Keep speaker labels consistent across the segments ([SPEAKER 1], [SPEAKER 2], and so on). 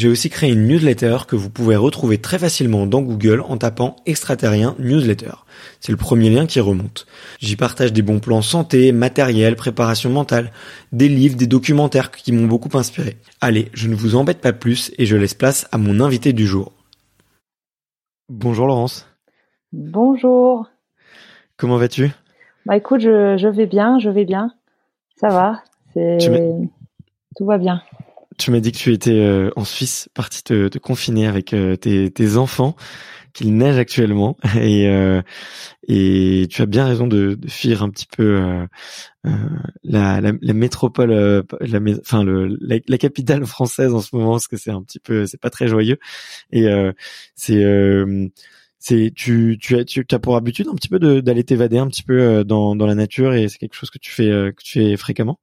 [SPEAKER 1] j'ai aussi créé une newsletter que vous pouvez retrouver très facilement dans Google en tapant extraterrien newsletter. C'est le premier lien qui remonte. J'y partage des bons plans santé, matériel, préparation mentale, des livres, des documentaires qui m'ont beaucoup inspiré. Allez, je ne vous embête pas plus et je laisse place à mon invité du jour. Bonjour Laurence.
[SPEAKER 2] Bonjour.
[SPEAKER 1] Comment vas-tu?
[SPEAKER 2] Bah écoute, je, je vais bien, je vais bien. Ça va. C'est tout va bien.
[SPEAKER 1] Tu m'as dit que tu étais euh, en Suisse, parti te, te confiner avec euh, tes, tes, enfants, qu'il neige actuellement, et, euh, et tu as bien raison de, de fuir un petit peu la, la, la, métropole, la, enfin le, la, capitale française en ce moment, parce que c'est un petit peu, c'est pas très joyeux, et c'est c'est tu tu as tu as pour habitude un petit peu d'aller t'évader un petit peu dans dans la nature et c'est quelque chose que tu fais que tu fais fréquemment?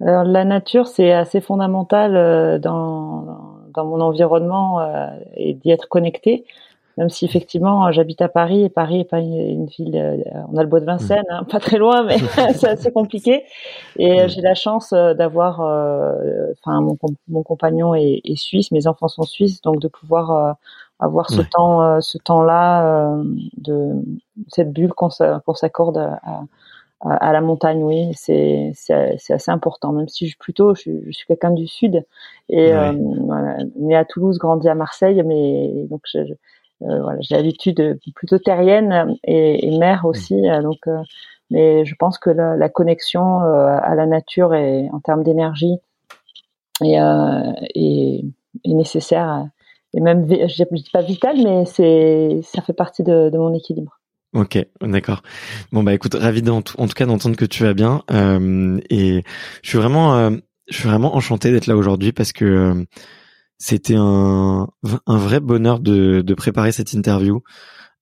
[SPEAKER 2] Alors, la nature, c'est assez fondamental euh, dans, dans mon environnement euh, et d'y être connecté. Même si effectivement j'habite à Paris et Paris est pas une, ville, euh, on a le bois de Vincennes, hein, pas très loin, mais c'est assez compliqué. Et j'ai la chance d'avoir, enfin mon, mon, compagnon est, est, suisse, mes enfants sont suisses, donc de pouvoir avoir ce temps, ce temps-là de cette bulle qu'on s'accorde à, à la montagne, oui, c'est c'est assez important. Même si je plutôt, je, je suis quelqu'un du sud et euh, né à Toulouse, grandi à Marseille, mais donc je, euh, voilà, j'ai l'habitude plutôt terrienne et, et mère aussi. Euh, donc, euh, mais je pense que la, la connexion à la nature et en termes d'énergie est, est, est, nécessaire et même, je dis pas vital, mais c'est ça fait partie de, de mon équilibre.
[SPEAKER 1] Ok, d'accord. Bon bah écoute, ravi en tout cas d'entendre que tu vas bien euh, et je suis vraiment, euh, je suis vraiment enchanté d'être là aujourd'hui parce que euh, c'était un, vrai bonheur de, préparer cette interview.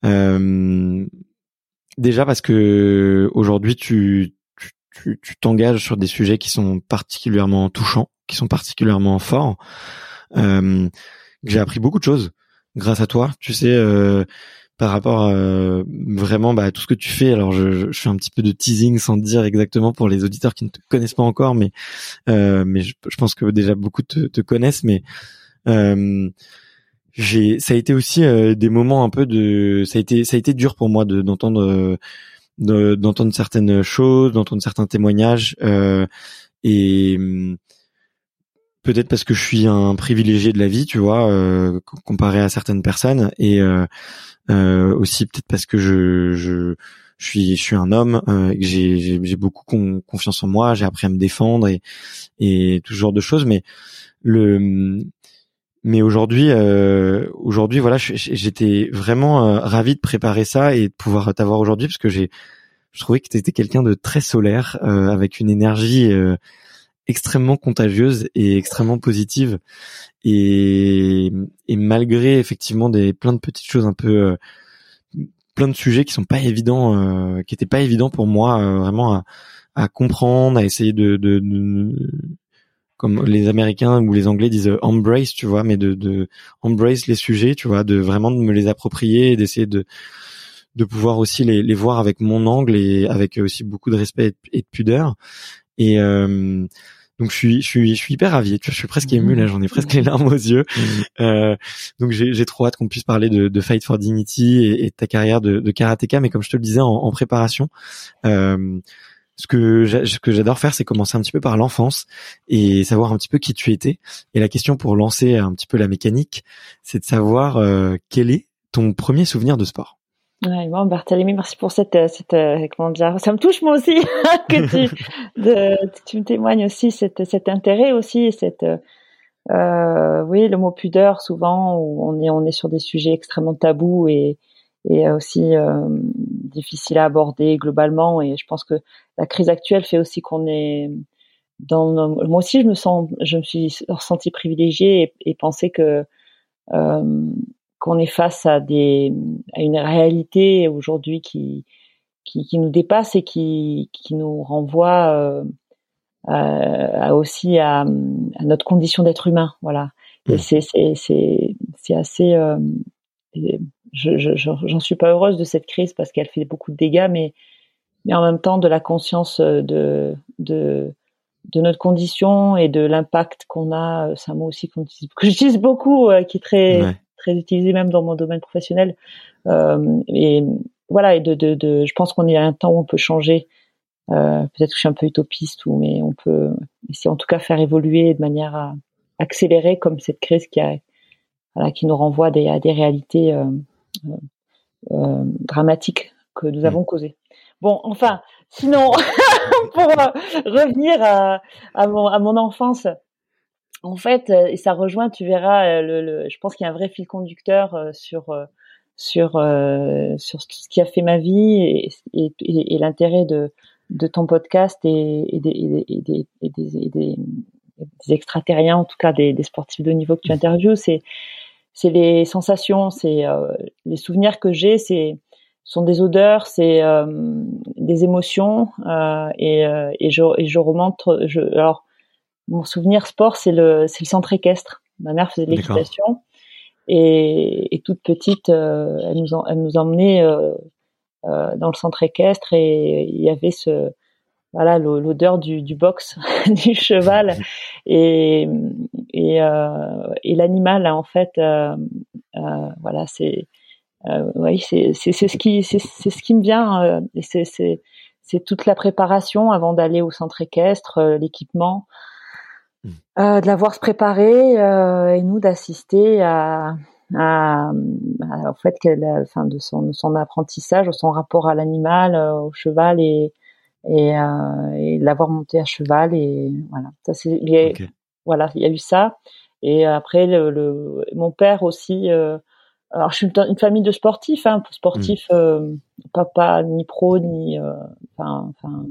[SPEAKER 1] Euh, déjà parce que aujourd'hui tu t'engages sur des sujets qui sont particulièrement touchants, qui sont particulièrement forts. J'ai appris beaucoup de choses grâce à toi. Tu sais par rapport euh, vraiment bah, à tout ce que tu fais. Alors je, fais un petit peu de teasing sans dire exactement pour les auditeurs qui ne te connaissent pas encore, mais euh, mais je, pense que déjà beaucoup te, connaissent. Mais euh, j'ai ça a été aussi euh, des moments un peu de ça a été ça a été dur pour moi de d'entendre d'entendre certaines choses, d'entendre certains témoignages et peut-être parce que je suis un privilégié de la vie, tu vois, comparé à certaines personnes, et aussi peut-être parce que je, je je suis je suis un homme, euh, j'ai j'ai beaucoup confiance en moi, j'ai appris à me défendre et et tout ce genre de choses. Mais le mais aujourd'hui euh, aujourd'hui voilà, j'étais vraiment euh, ravi de préparer ça et de pouvoir t'avoir aujourd'hui parce que j'ai je trouvais que tu étais quelqu'un de très solaire euh, avec une énergie extrêmement contagieuse et extrêmement positive et, et malgré effectivement des plein de petites choses un peu plein de sujets qui sont pas évidents, euh, qui étaient pas évidents pour moi euh, vraiment à, à, comprendre, à essayer de, de, de, comme les Américains ou les Anglais disent embrace, tu vois, mais de, de embrace les sujets, tu vois, de vraiment de me les approprier et d'essayer de de pouvoir aussi les, les voir avec mon angle et avec aussi beaucoup de respect et de pudeur. Et euh, donc je suis, je suis, je suis hyper ravi. Tu vois, je suis presque ému là, j'en ai presque les larmes aux yeux. Mmh. Euh, donc j'ai trop hâte qu'on puisse parler de, de, Fight for Dignity et, et de ta carrière de, de, karatéka. Mais comme je te le disais en, en préparation, euh, ce que ce que j'adore faire, c'est commencer un petit peu par l'enfance et savoir un petit peu qui tu étais. Et la question pour lancer un petit peu la mécanique, c'est de savoir euh, quel est ton premier souvenir de sport?
[SPEAKER 2] Ouais, bon, Barthélemy, merci pour cette, euh, cette euh, comment dire, ça me touche moi aussi que tu, de, tu me témoignes aussi cet, cet intérêt aussi, cette, euh, oui, le mot pudeur souvent où on est on est sur des sujets extrêmement tabous et et aussi euh, difficiles à aborder globalement. Et je pense que la crise actuelle fait aussi qu'on est dans moi aussi je me sens je me suis ressentie privilégiée et, et penser que euh, qu'on est face à des à une réalité aujourd'hui qui, qui, qui nous dépasse et qui qui nous renvoie euh, à, aussi à, à, notre condition d'être humain voilà et mmh. c'est c'est c'est c'est assez euh, je j'en suis pas heureuse de cette crise parce qu'elle fait beaucoup de dégâts mais mais en même temps de la conscience de de de notre condition et de l'impact qu'on a, c'est un mot aussi qu'on que j'utilise beaucoup, euh, qui est très très utilisé même dans mon domaine professionnel. Euh, et voilà, et de, de, de je pense qu'on est à un temps où on peut changer. Euh, Peut-être que je suis un peu utopiste, ou mais on peut essayer en tout cas faire évoluer de manière à accélérer comme cette crise qui a, voilà, qui nous renvoie des, à des réalités euh, dramatiques que nous avons causées. Bon, enfin, sinon, pour euh, revenir à, à, mon, à mon enfance, en fait, euh, et ça rejoint, tu verras, euh, le, je pense qu'il y a un vrai fil conducteur euh, sur sur sur ce qui a fait ma vie et, et, et, l'intérêt de de ton podcast et, et des, des, des, des, extraterriens, en tout cas des, des sportifs de niveau que tu interviews, c'est c'est les sensations, c'est les souvenirs que j'ai, c'est sont des odeurs, c'est des émotions et, et je et je remonte. Je, alors mon souvenir sport, c'est le, c'est le centre équestre. Ma mère faisait de l'équitation et, et, toute petite, euh, elle nous, elle nous emmenait euh, euh, dans le centre équestre et il y avait ce, voilà, l'odeur du, du box du cheval et et, euh, et l'animal en fait, euh, euh, voilà, c'est oui, c'est c'est ce qui c'est c'est ce qui me vient et c'est c'est c'est toute la préparation avant d'aller au centre équestre, l'équipement. Euh, de la voir se préparer euh, et nous d'assister à, à, à, fait qu'elle, enfin de son, son apprentissage, son rapport à l'animal, euh, au cheval et et, euh, et l'avoir monté à cheval et voilà. Ça c'est voilà, il y a eu ça et après le, le mon père aussi. Euh, alors je suis une, famille de sportifs, hein, sportifs, mmh. papa ni pro ni enfin, enfin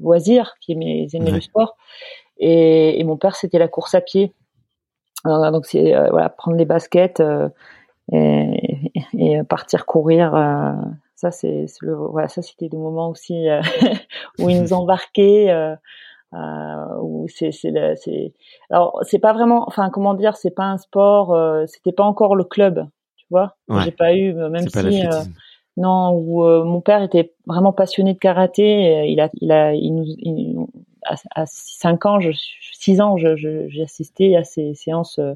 [SPEAKER 2] loisir qui aimait, aimait le sport et, et mon père, c'était la course à pied. Alors, donc c'est euh, voilà, prendre les baskets euh, et, et, partir courir. Euh, ça c'est le voilà, ça c'était des moments aussi où ils nous embarquaient. où c'est c'est alors c'est pas vraiment enfin comment dire c'est pas un sport c'était pas encore le club tu vois j'ai pas eu même si non où mon père était vraiment passionné de karaté il a il a il nous il, à, 5 ans, je, 6 ans, j'ai je, assisté à ces séances, euh,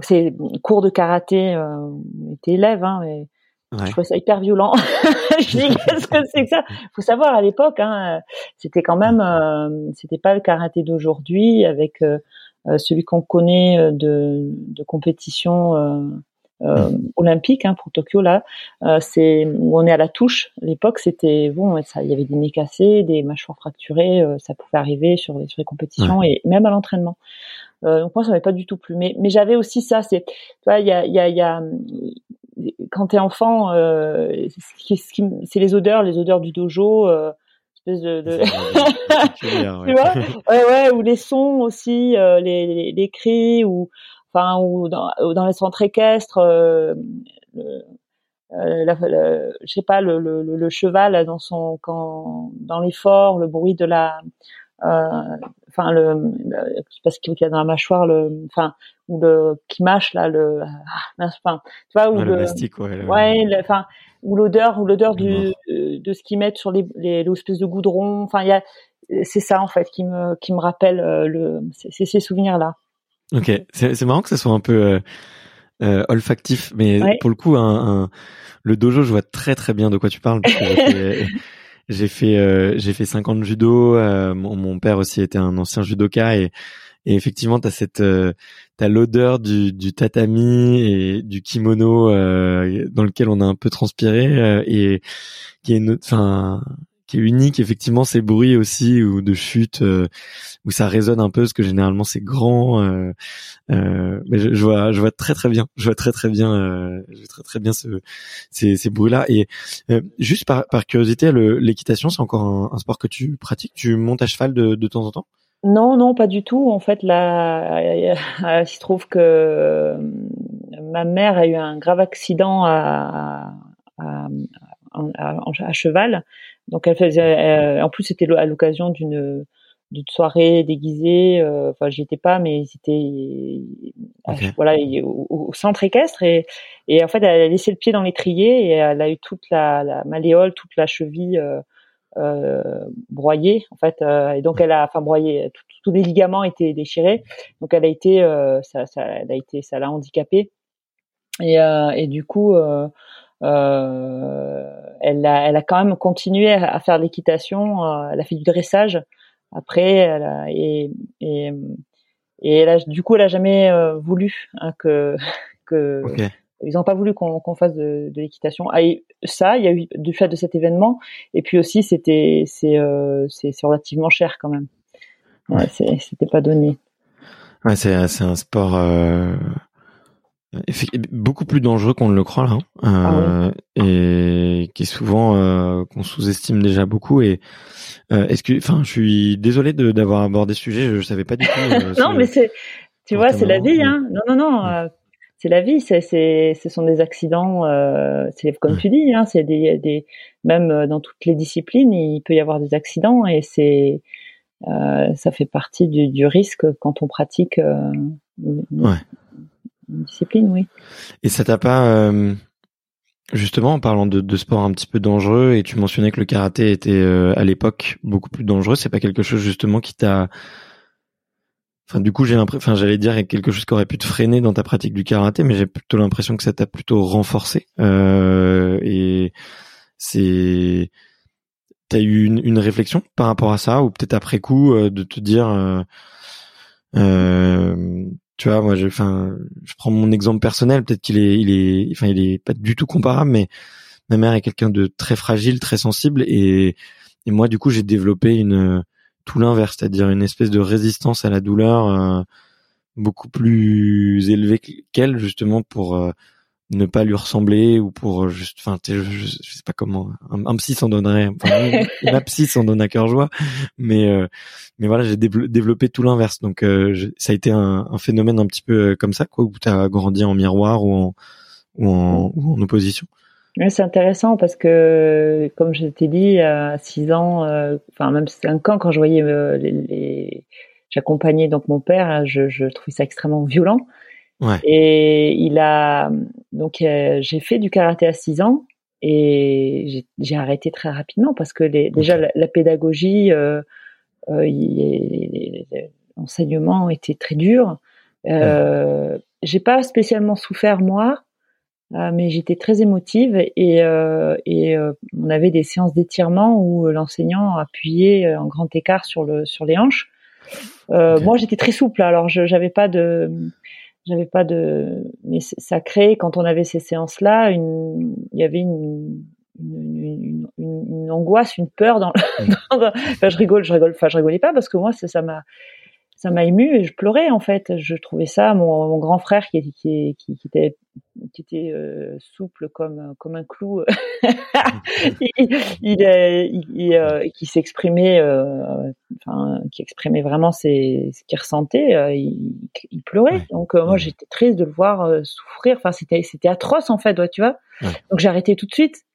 [SPEAKER 2] ces cours de karaté. Euh, j'étais élève, hein, et je trouvais ça hyper violent. je dis qu'est-ce que c'est que ça? Faut savoir à l'époque, hein, c'était quand même, euh, c'était pas le karaté d'aujourd'hui avec euh, celui qu'on connaît de, de compétition euh, olympique hein, pour Tokyo là. c'est où on est à la touche. L'époque, c'était bon, ça, il y avait des nez cassés, des mâchoires fracturées, ça pouvait arriver sur les, sur les compétitions et même à l'entraînement. donc moi, ça m'avait pas du tout plu. Mais, mais j'avais aussi ça. C'est, tu vois, il y a, il y a, y a quand t'es enfant, euh, c'est les odeurs, les odeurs du dojo, euh, espèce de, de... tu vois, ouais, ouais, ou les sons aussi, euh, les, les, les, cris, ou enfin, ou dans, dans les centres équestres, euh, le, euh, la, je sais pas, le, le, le, cheval dans son, quand, dans l'effort, le bruit de la, euh, enfin le, le, je sais pas ce qu'il y a dans la mâchoire, le, enfin ou le qui mâche là, le, ah, enfin, tu vois, ou
[SPEAKER 1] ouais,
[SPEAKER 2] le,
[SPEAKER 1] plastique, ouais,
[SPEAKER 2] ouais, enfin ou l'odeur ou l'odeur du de ce qu'ils mettent sur les les l'espèce de goudron, enfin il y a c'est ça en fait qui me qui me rappelle euh, le c'est ces souvenirs là.
[SPEAKER 1] Ok, c'est marrant que ça soit un peu euh, euh, olfactif, mais ouais. pour le coup un, un, le dojo je vois très très bien de quoi tu parles. Parce que j'ai fait euh, j'ai fait 50 judo euh, mon, mon, père aussi était un ancien judoka et, et effectivement t'as cette euh, t'as l'odeur du, du tatami et du kimono euh, dans lequel on a un peu transpiré euh, et qui est enfin qui est unique effectivement ces bruits aussi ou de chute euh, où ça résonne un peu parce que généralement c'est grand euh, euh, mais je, je, vois je vois très très bien. Je vois très très bien euh, je vois très très bien ce, ces, ces bruits là et euh, juste par, par curiosité l'équitation c'est encore un, un, sport que tu pratiques? Tu montes à cheval de, de temps en temps?
[SPEAKER 2] Non, non, pas du tout. En fait, là, il se trouve que ma mère a eu un grave accident à, à cheval donc elle faisait, en plus c'était à l'occasion d'une d'une soirée déguisée. Euh, enfin, j'y étais pas, mais c'était okay. voilà au, au, centre équestre et et en fait elle a laissé le pied dans l'étrier et elle a eu toute la, la malléole, toute la cheville euh, euh, broyée en fait euh, et donc elle a enfin broyé tous les ligaments étaient déchirés donc elle a été euh, ça, ça elle a été ça l'a handicapée et et du coup euh, elle, a, elle a quand même continué à, faire de l'équitation. Euh, elle a fait du dressage après, elle a, et, et, et elle a, du coup, elle a jamais euh, voulu hein, que que okay. ils n'ont pas voulu qu'on qu fasse de, de l'équitation. Ah, ça, il y a eu du fait de cet événement, et puis aussi c'était c'est euh, relativement cher quand même. Ouais, ouais. C'était pas donné.
[SPEAKER 1] Ouais, c'est c'est un sport. Euh beaucoup plus dangereux qu'on ne le croit là, hein, euh, ah ouais. et qui est souvent euh, qu'on sous-estime déjà beaucoup. Et euh, est-ce que, enfin, je suis désolé d'avoir abordé ce sujet, je, je savais pas du tout.
[SPEAKER 2] Euh, non, mais c'est, tu vois, c'est la vie, hein. Non, non, non. C'est la vie, c'est, c'est, ce sont des accidents, c'est comme tu dis, hein, c'est des, des, même dans toutes les disciplines, il peut y avoir des accidents et c'est, ça fait partie du, du, risque quand on pratique.
[SPEAKER 1] ouais
[SPEAKER 2] discipline, oui.
[SPEAKER 1] Et ça t'a pas, euh, justement, en parlant de, sport un petit peu dangereux, et tu mentionnais que le karaté était euh, à l'époque beaucoup plus dangereux, c'est pas quelque chose justement qui t'a, enfin du coup j'ai l'impression, enfin j'allais dire quelque chose qui aurait pu te freiner dans ta pratique du karaté, mais j'ai plutôt l'impression que ça t'a plutôt renforcé. Euh, et c'est, t'as eu une, réflexion par rapport à ça, ou peut-être après coup de te dire tu vois moi je enfin je prends mon exemple personnel peut-être qu'il est il est enfin il est pas du tout comparable mais ma mère est quelqu'un de très fragile très sensible et et moi du coup j'ai développé une tout l'inverse c'est-à-dire une espèce de résistance à la douleur euh, beaucoup plus élevée qu'elle justement pour euh, ne pas lui ressembler ou pour juste enfin je, je, je, sais pas comment un, un psy s'en donnerait. Enfin ma psy s'en donne à cœur joie. Mais euh, mais voilà j'ai développé tout l'inverse. Donc euh, je, ça a été un, un, phénomène un petit peu euh, comme ça quoi où tu as grandi en miroir ou en ou en, ou en opposition.
[SPEAKER 2] Oui, c'est intéressant parce que, comme je t'ai dit, à 6 ans, euh, enfin même 5 ans, quand je voyais les, les... j'accompagnais donc mon père, je, je trouvais ça extrêmement violent.
[SPEAKER 1] Ouais.
[SPEAKER 2] Et il a donc euh, j'ai fait du karaté à 6 ans et j'ai arrêté très rapidement parce que les, déjà la, la, pédagogie, euh, euh, l'enseignement était très dur. Euh, ouais. J'ai pas spécialement souffert moi, euh, mais j'étais très émotive et, euh, et on avait des séances d'étirement où l'enseignant appuyait en grand écart sur le sur les hanches. Okay. Moi j'étais très souple alors je j'avais pas de j'avais pas de, mais ça crée quand on avait ces séances-là, une, il y avait une, une, une, angoisse, une peur dans. Mm. enfin, je rigole, je rigole, enfin, je rigolais pas parce que moi, ça m'a, ça m'a ému et je pleurais en fait. Je trouvais ça mon, mon grand frère qui, qui, qui, qui était qui était euh, souple comme comme un clou, il, il, il, euh, qui s'exprimait, euh, enfin qui exprimait vraiment ses, ce qu'il ressentait. il, pleurait. Donc moi j'étais triste de le voir souffrir. Enfin c'était c'était atroce en fait, ouais, tu vois. Donc j'ai arrêté tout de suite.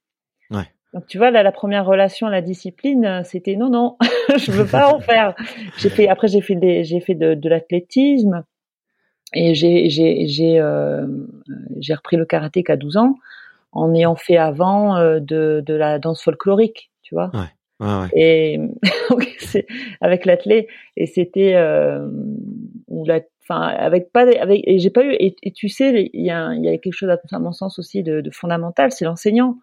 [SPEAKER 2] Donc tu vois là, la première relation, la discipline, c'était non non, je veux pas en faire. J'ai fait après j'ai fait des, j'ai fait de, de l'athlétisme et j'ai j'ai j'ai euh, j'ai repris le karaté qu'à 12 ans en ayant fait avant euh, de de la danse folklorique, tu vois. Ouais. Ouais, ouais. Et c'est avec l'athlète et c'était euh, ou la enfin avec pas avec et j'ai pas eu et, tu sais il y a il y a quelque chose à mon sens aussi de, de fondamental c'est l'enseignant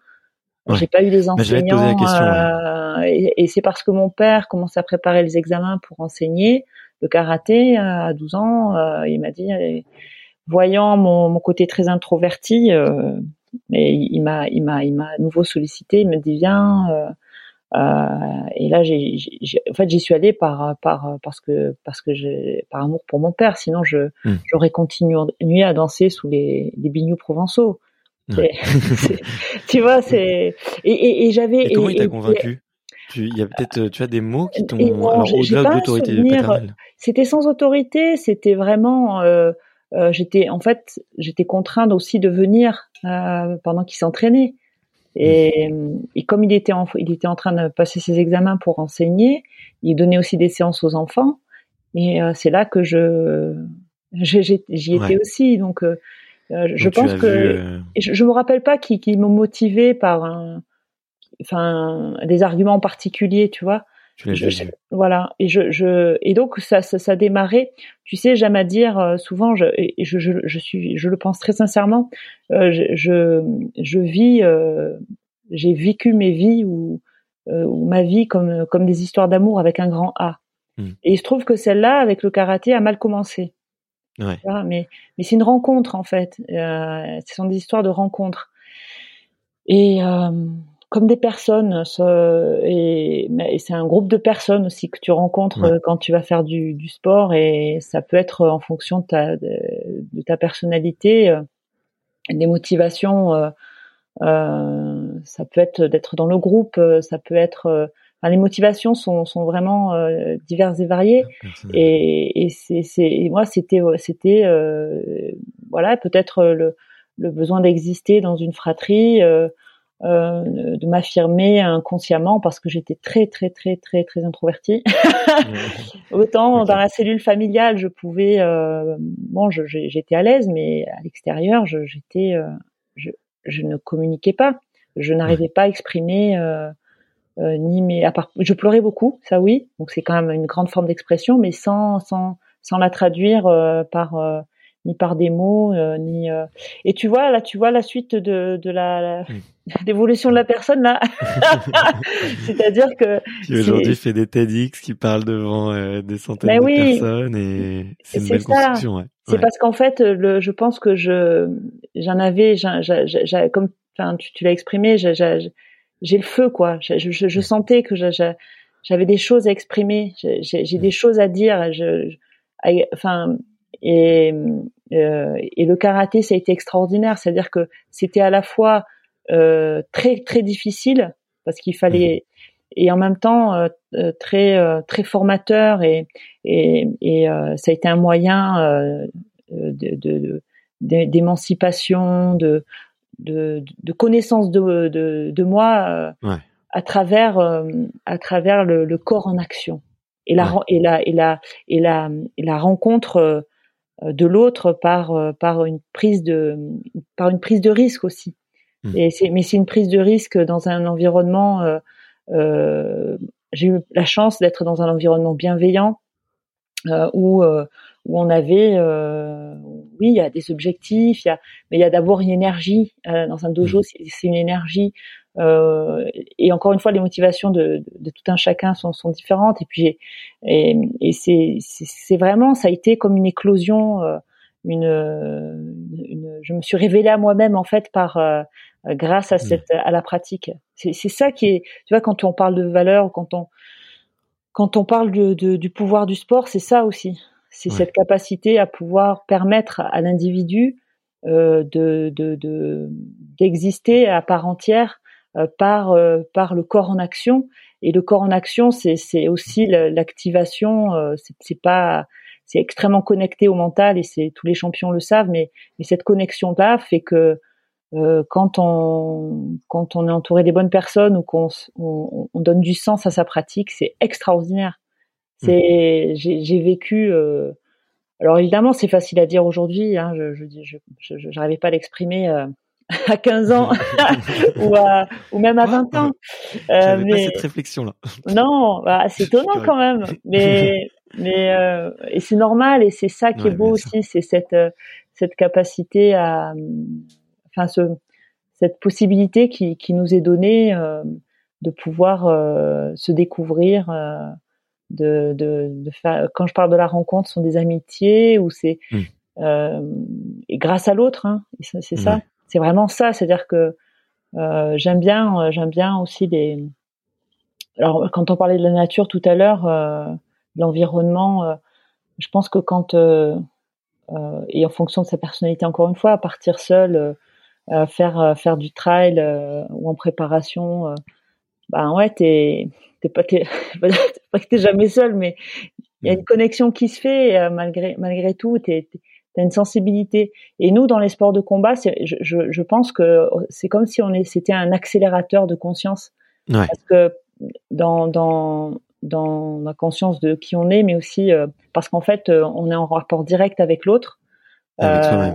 [SPEAKER 2] j'ai pas eu des enseignants. euh, et, et c'est parce que mon père commençait à préparer les examens pour enseigner le karaté à 12 ans. Euh, il m'a dit, voyant mon, mon, côté très introverti, euh, et il m'a, il m'a, il m'a à nouveau sollicité. Il me dit viens. Euh, euh, et là, j'ai, en fait, j'y suis allée par, par, parce que, parce que j'ai, par amour pour mon père. Sinon, je, hmm. j'aurais continué à danser sous les, les bignoux provençaux. Tu vois, c'est et, et, et j'avais.
[SPEAKER 1] Et comment il t'a convaincu? Il y a peut-être, tu as des mots qui t'ont au-delà de l'autorité paternelle.
[SPEAKER 2] C'était sans autorité, c'était vraiment. Euh, euh, j'étais en fait, j'étais contrainte aussi de venir euh, pendant qu'il s'entraînait. Et, mmh. et, comme il était en, il était en train de passer ses examens pour enseigner, il donnait aussi des séances aux enfants. Et euh, c'est là que je j'y étais aussi. Donc euh, je pense que euh, je, je me rappelle pas qui, qui m'ont motivé par un, enfin des arguments particuliers, tu vois. Je, voilà. Et je, je et donc ça, ça, ça démarrait. Tu sais j'aime à dire euh, souvent je et je, je, je suis je le pense très sincèrement euh, je, je, vis euh, j'ai vécu mes vies ou, ou ma vie comme comme des histoires d'amour avec un grand A. Hmm. et il se trouve que celle-là avec le karaté a mal commencé Ouais. mais mais c'est une rencontre en fait. Euh, ce sont des histoires de rencontres. Et euh, comme des personnes, et, et c'est un groupe de personnes aussi que tu rencontres euh, quand tu vas faire du, du, sport et ça peut être en fonction de ta, de, ta personnalité, euh, des motivations. Ça peut être d'être dans le groupe, ça peut être les motivations sont, sont vraiment euh, diverses et variées. Et, et c'est, moi, c'était, c'était, euh, voilà, peut-être le, le besoin d'exister dans une fratrie, euh, euh de m'affirmer inconsciemment parce que j'étais très, très, très, très, très introvertie. Autant dans la cellule familiale, je pouvais, euh, bon, j'étais à l'aise, mais à l'extérieur, j'étais, je, je ne communiquais pas. Je n'arrivais pas à exprimer. Euh, euh, ni mais à part, je pleurais beaucoup, ça oui, donc c'est quand même une grande forme d'expression, mais sans sans sans la traduire euh, par euh, ni par des mots ni et tu vois là tu vois la suite de de la, l'évolution de la personne là. C'est-à-dire que
[SPEAKER 1] qui aujourd'hui fait des TEDx qui parlent devant des centaines ben de personnes et c'est une belle construction ouais.
[SPEAKER 2] c'est parce qu'en fait le je pense que je j'en avais j'ai comme enfin tu, tu l'as exprimé j'ai j'ai le feu quoi. Je, je, je sentais que j'avais des choses à exprimer, j'ai des choses à dire. Je, enfin et euh, et le karaté ça a été extraordinaire, c'est-à-dire que c'était à la fois euh, très très difficile parce qu'il fallait et en même temps euh, euh très euh, très formateur et et, et euh, ça a été un moyen de d'émancipation de, de, de connaissance de, de, de moi euh, à travers euh, à travers le, le, corps en action et la et la et la et la et la rencontre euh, de l'autre par par une prise de par une prise de risque aussi. Mmh. et c'est mais c'est une prise de risque dans un environnement euh, j'ai eu la chance d'être dans un environnement bienveillant euh, où où on avait, euh, oui, il y a des objectifs, il y a, mais il y a d'abord une énergie euh, dans un dojo, mmh. c'est une énergie. Euh, et encore une fois, les motivations de, de, tout un chacun sont, sont différentes. Et puis, et, et c'est vraiment, ça a été comme une éclosion. Euh, une, une, je me suis révélée à moi-même en fait par grâce à mmh. cette à la pratique. C'est ça qui est, tu vois, quand on parle de valeur, quand on quand on parle de, de, du pouvoir du sport, c'est ça aussi. C'est cette capacité à pouvoir permettre à l'individu euh, de d'exister à part entière euh, par euh, par le corps en action. Et le corps en action, c'est c'est aussi l'activation. Euh, c'est pas c'est extrêmement connecté au mental et c'est tous les champions le savent. Mais mais cette connexion là fait que quand on quand on est entouré des bonnes personnes ou qu'on on, on, donne du sens à sa pratique, c'est extraordinaire. C'est mmh. j'ai vécu. Euh, alors évidemment, c'est facile à dire aujourd'hui. Hein, je je je j'arrivais pas à l'exprimer euh, à 15 ans ou à, ou même à 20 ans.
[SPEAKER 1] Euh, mais pas cette réflexion là.
[SPEAKER 2] Non, bah, c'est étonnant quand même. Mais mais euh, et c'est normal et c'est ça qui est beau aussi, c'est cette cette capacité à enfin ce, cette possibilité qui, qui nous est donnée euh, de pouvoir euh, se découvrir, euh, de, de, de, faire. Quand je parle de la rencontre, ce sont des amitiés ou c'est mmh. et grâce à l'autre. Hein, c'est ça. C'est vraiment ça. C'est-à-dire que j'aime bien, j'aime bien aussi les. Alors, quand on parlait de la nature tout à l'heure, l'environnement, je pense que quand et en fonction de sa personnalité, encore une fois, partir seul euh, faire euh, faire du trail euh, ou en préparation, ben ouais, t'es t'es pas t'es pas que t'es jamais seul, mais il y a une connexion qui se fait malgré malgré tout. T'es T'as une sensibilité. Et nous, dans les sports de combat, je, je, je, pense que c'est comme si on est, c'était un accélérateur de conscience.
[SPEAKER 1] Ouais.
[SPEAKER 2] Parce que dans, dans, dans la conscience de qui on est, mais aussi parce qu'en fait, on est en rapport direct avec l'autre.
[SPEAKER 1] Euh,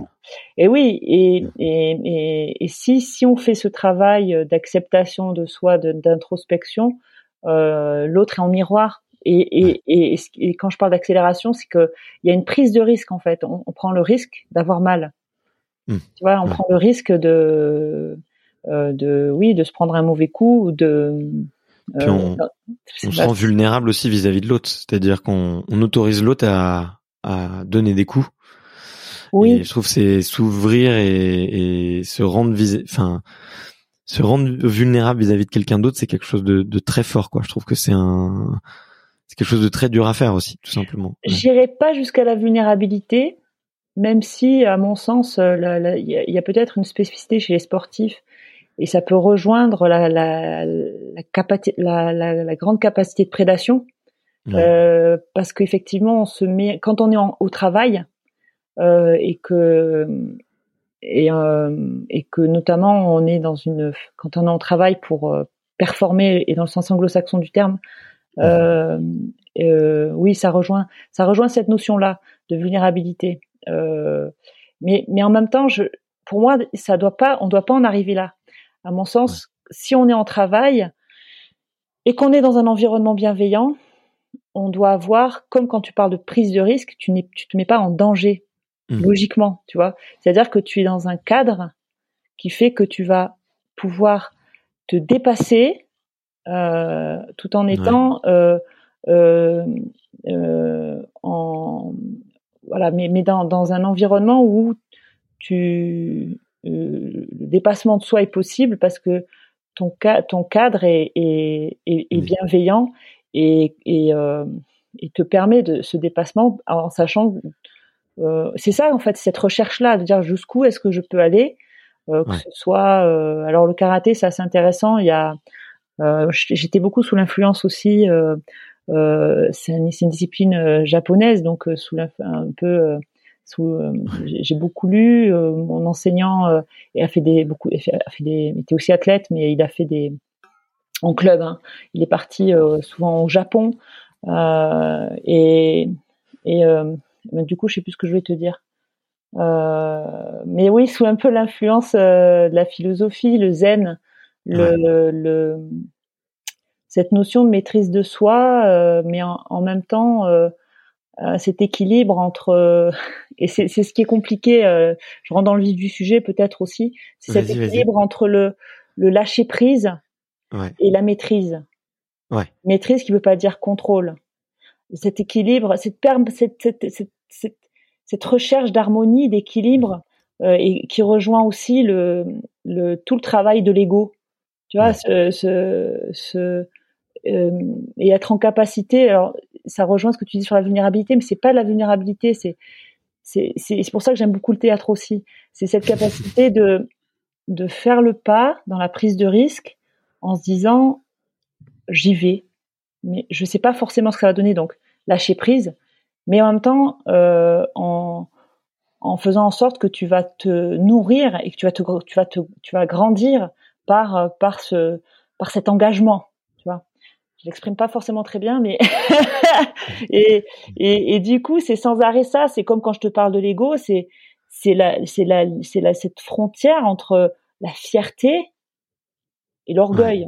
[SPEAKER 2] et oui, et, et, et, si, si on fait ce travail d'acceptation de soi, d'introspection, euh, l'autre est en miroir. Et, et, et, quand je parle d'accélération, c'est que il y a une prise de risque en fait. On, prend le risque d'avoir mal. Hmm. Tu vois, on prend le risque de, euh, de, oui, de se prendre un mauvais coup ou de.
[SPEAKER 1] Puis euh, on se rend vulnérable aussi vis-à-vis de l'autre, c'est-à-dire qu'on on autorise l'autre à, à donner des coups oui. Et je trouve c'est s'ouvrir et, se rendre enfin se rendre vulnérable vis-à-vis de quelqu'un d'autre, c'est quelque chose de, de, très fort quoi. Je trouve que c'est un c'est quelque chose de très dur à faire aussi, tout simplement.
[SPEAKER 2] J'irai pas jusqu'à la vulnérabilité, même si à mon sens euh, il y a, peut-être une spécificité chez les sportifs et ça peut rejoindre la, la, la, capacité, la, la, grande capacité de prédation. Euh, parce qu'effectivement, on se met quand on est en, au travail, euh, et que et, euh, et que notamment on est dans une quand on est en travail pour euh, performer et dans le sens anglo-saxon du terme euh, euh, oui ça rejoint ça rejoint cette notion là de vulnérabilité. Euh, mais mais en même temps je pour moi ça doit pas on doit pas en arriver là. À mon sens si on est en travail et qu'on est dans un environnement bienveillant on doit avoir comme quand tu parles de prise de risque tu n'es tu te mets pas en danger Mmh. logiquement, tu vois. C'est-à-dire que tu es dans un cadre qui fait que tu vas pouvoir te dépasser euh, tout en étant euh, euh, euh, en voilà, mais, mais dans, dans un environnement où tu euh, le dépassement de soi est possible parce que ton, ton cadre est, est, est, est bienveillant et, et, euh, et, te permet de ce dépassement en sachant euh, c'est ça en fait cette recherche là de dire jusqu'où est-ce que je peux aller euh, que ce soit euh, alors le karaté c'est assez intéressant il y a j'étais beaucoup sous l'influence aussi c'est une, une, discipline japonaise donc sous un peu sous j'ai beaucoup lu mon enseignant a fait des beaucoup a fait des était aussi athlète mais il a fait des en club hein. il est parti souvent au Japon et et mais du coup, je sais plus ce que je vais te dire. Euh, mais oui, sous un peu l'influence euh, de la philosophie, le zen, le, le, cette notion de maîtrise de soi, euh, mais en, en, même temps cet équilibre entre et c'est ce qui est compliqué. je rentre dans le vif du sujet peut-être aussi. C'est cet équilibre entre le, le lâcher prise
[SPEAKER 1] ouais.
[SPEAKER 2] et la maîtrise.
[SPEAKER 1] Ouais.
[SPEAKER 2] Maîtrise qui veut pas dire contrôle cet équilibre, cette, cette, cette, cette cette recherche d'harmonie, d'équilibre, euh, et qui rejoint aussi le, le tout le travail de l'ego. Tu vois, ce, ce, ce euh, et être en capacité. Alors, ça rejoint ce que tu dis sur la vulnérabilité, mais c'est pas la vulnérabilité, c'est c'est c'est pour ça que j'aime beaucoup le théâtre aussi. C'est cette capacité de de faire le pas dans la prise de risque en se disant j'y vais, mais je sais pas forcément ce que ça va donner, donc lâcher prise, mais en même temps euh, en en faisant en sorte que tu vas te nourrir et que tu vas te tu vas te tu vas grandir par par ce par cet engagement, tu vois. Je l'exprime pas forcément très bien, mais et, et, et du coup c'est sans arrêt ça. C'est comme quand je te parle de l'ego, c'est c'est la c'est la c'est la cette frontière entre la fierté et l'orgueil.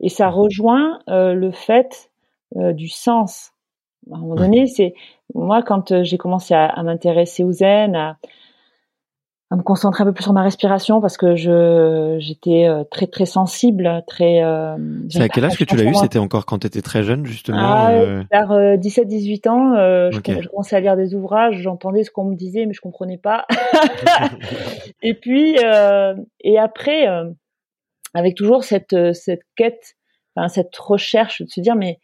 [SPEAKER 2] Et ça rejoint euh, le fait euh, du sens. À un moment donné, c'est moi quand euh, j'ai commencé à, à m'intéresser aux zen, à, à me concentrer un peu plus sur ma respiration parce que je j'étais euh, très très sensible, très. Euh,
[SPEAKER 1] c'est à quel âge que tu l'as eu? C'était encore quand tu étais très jeune justement.
[SPEAKER 2] Ah, euh... Vers 17-18 ans, euh, je, commençais à lire des ouvrages, j'entendais ce qu'on me disait mais je comprenais pas. et puis et après, avec toujours cette cette quête, enfin, cette recherche de se dire mais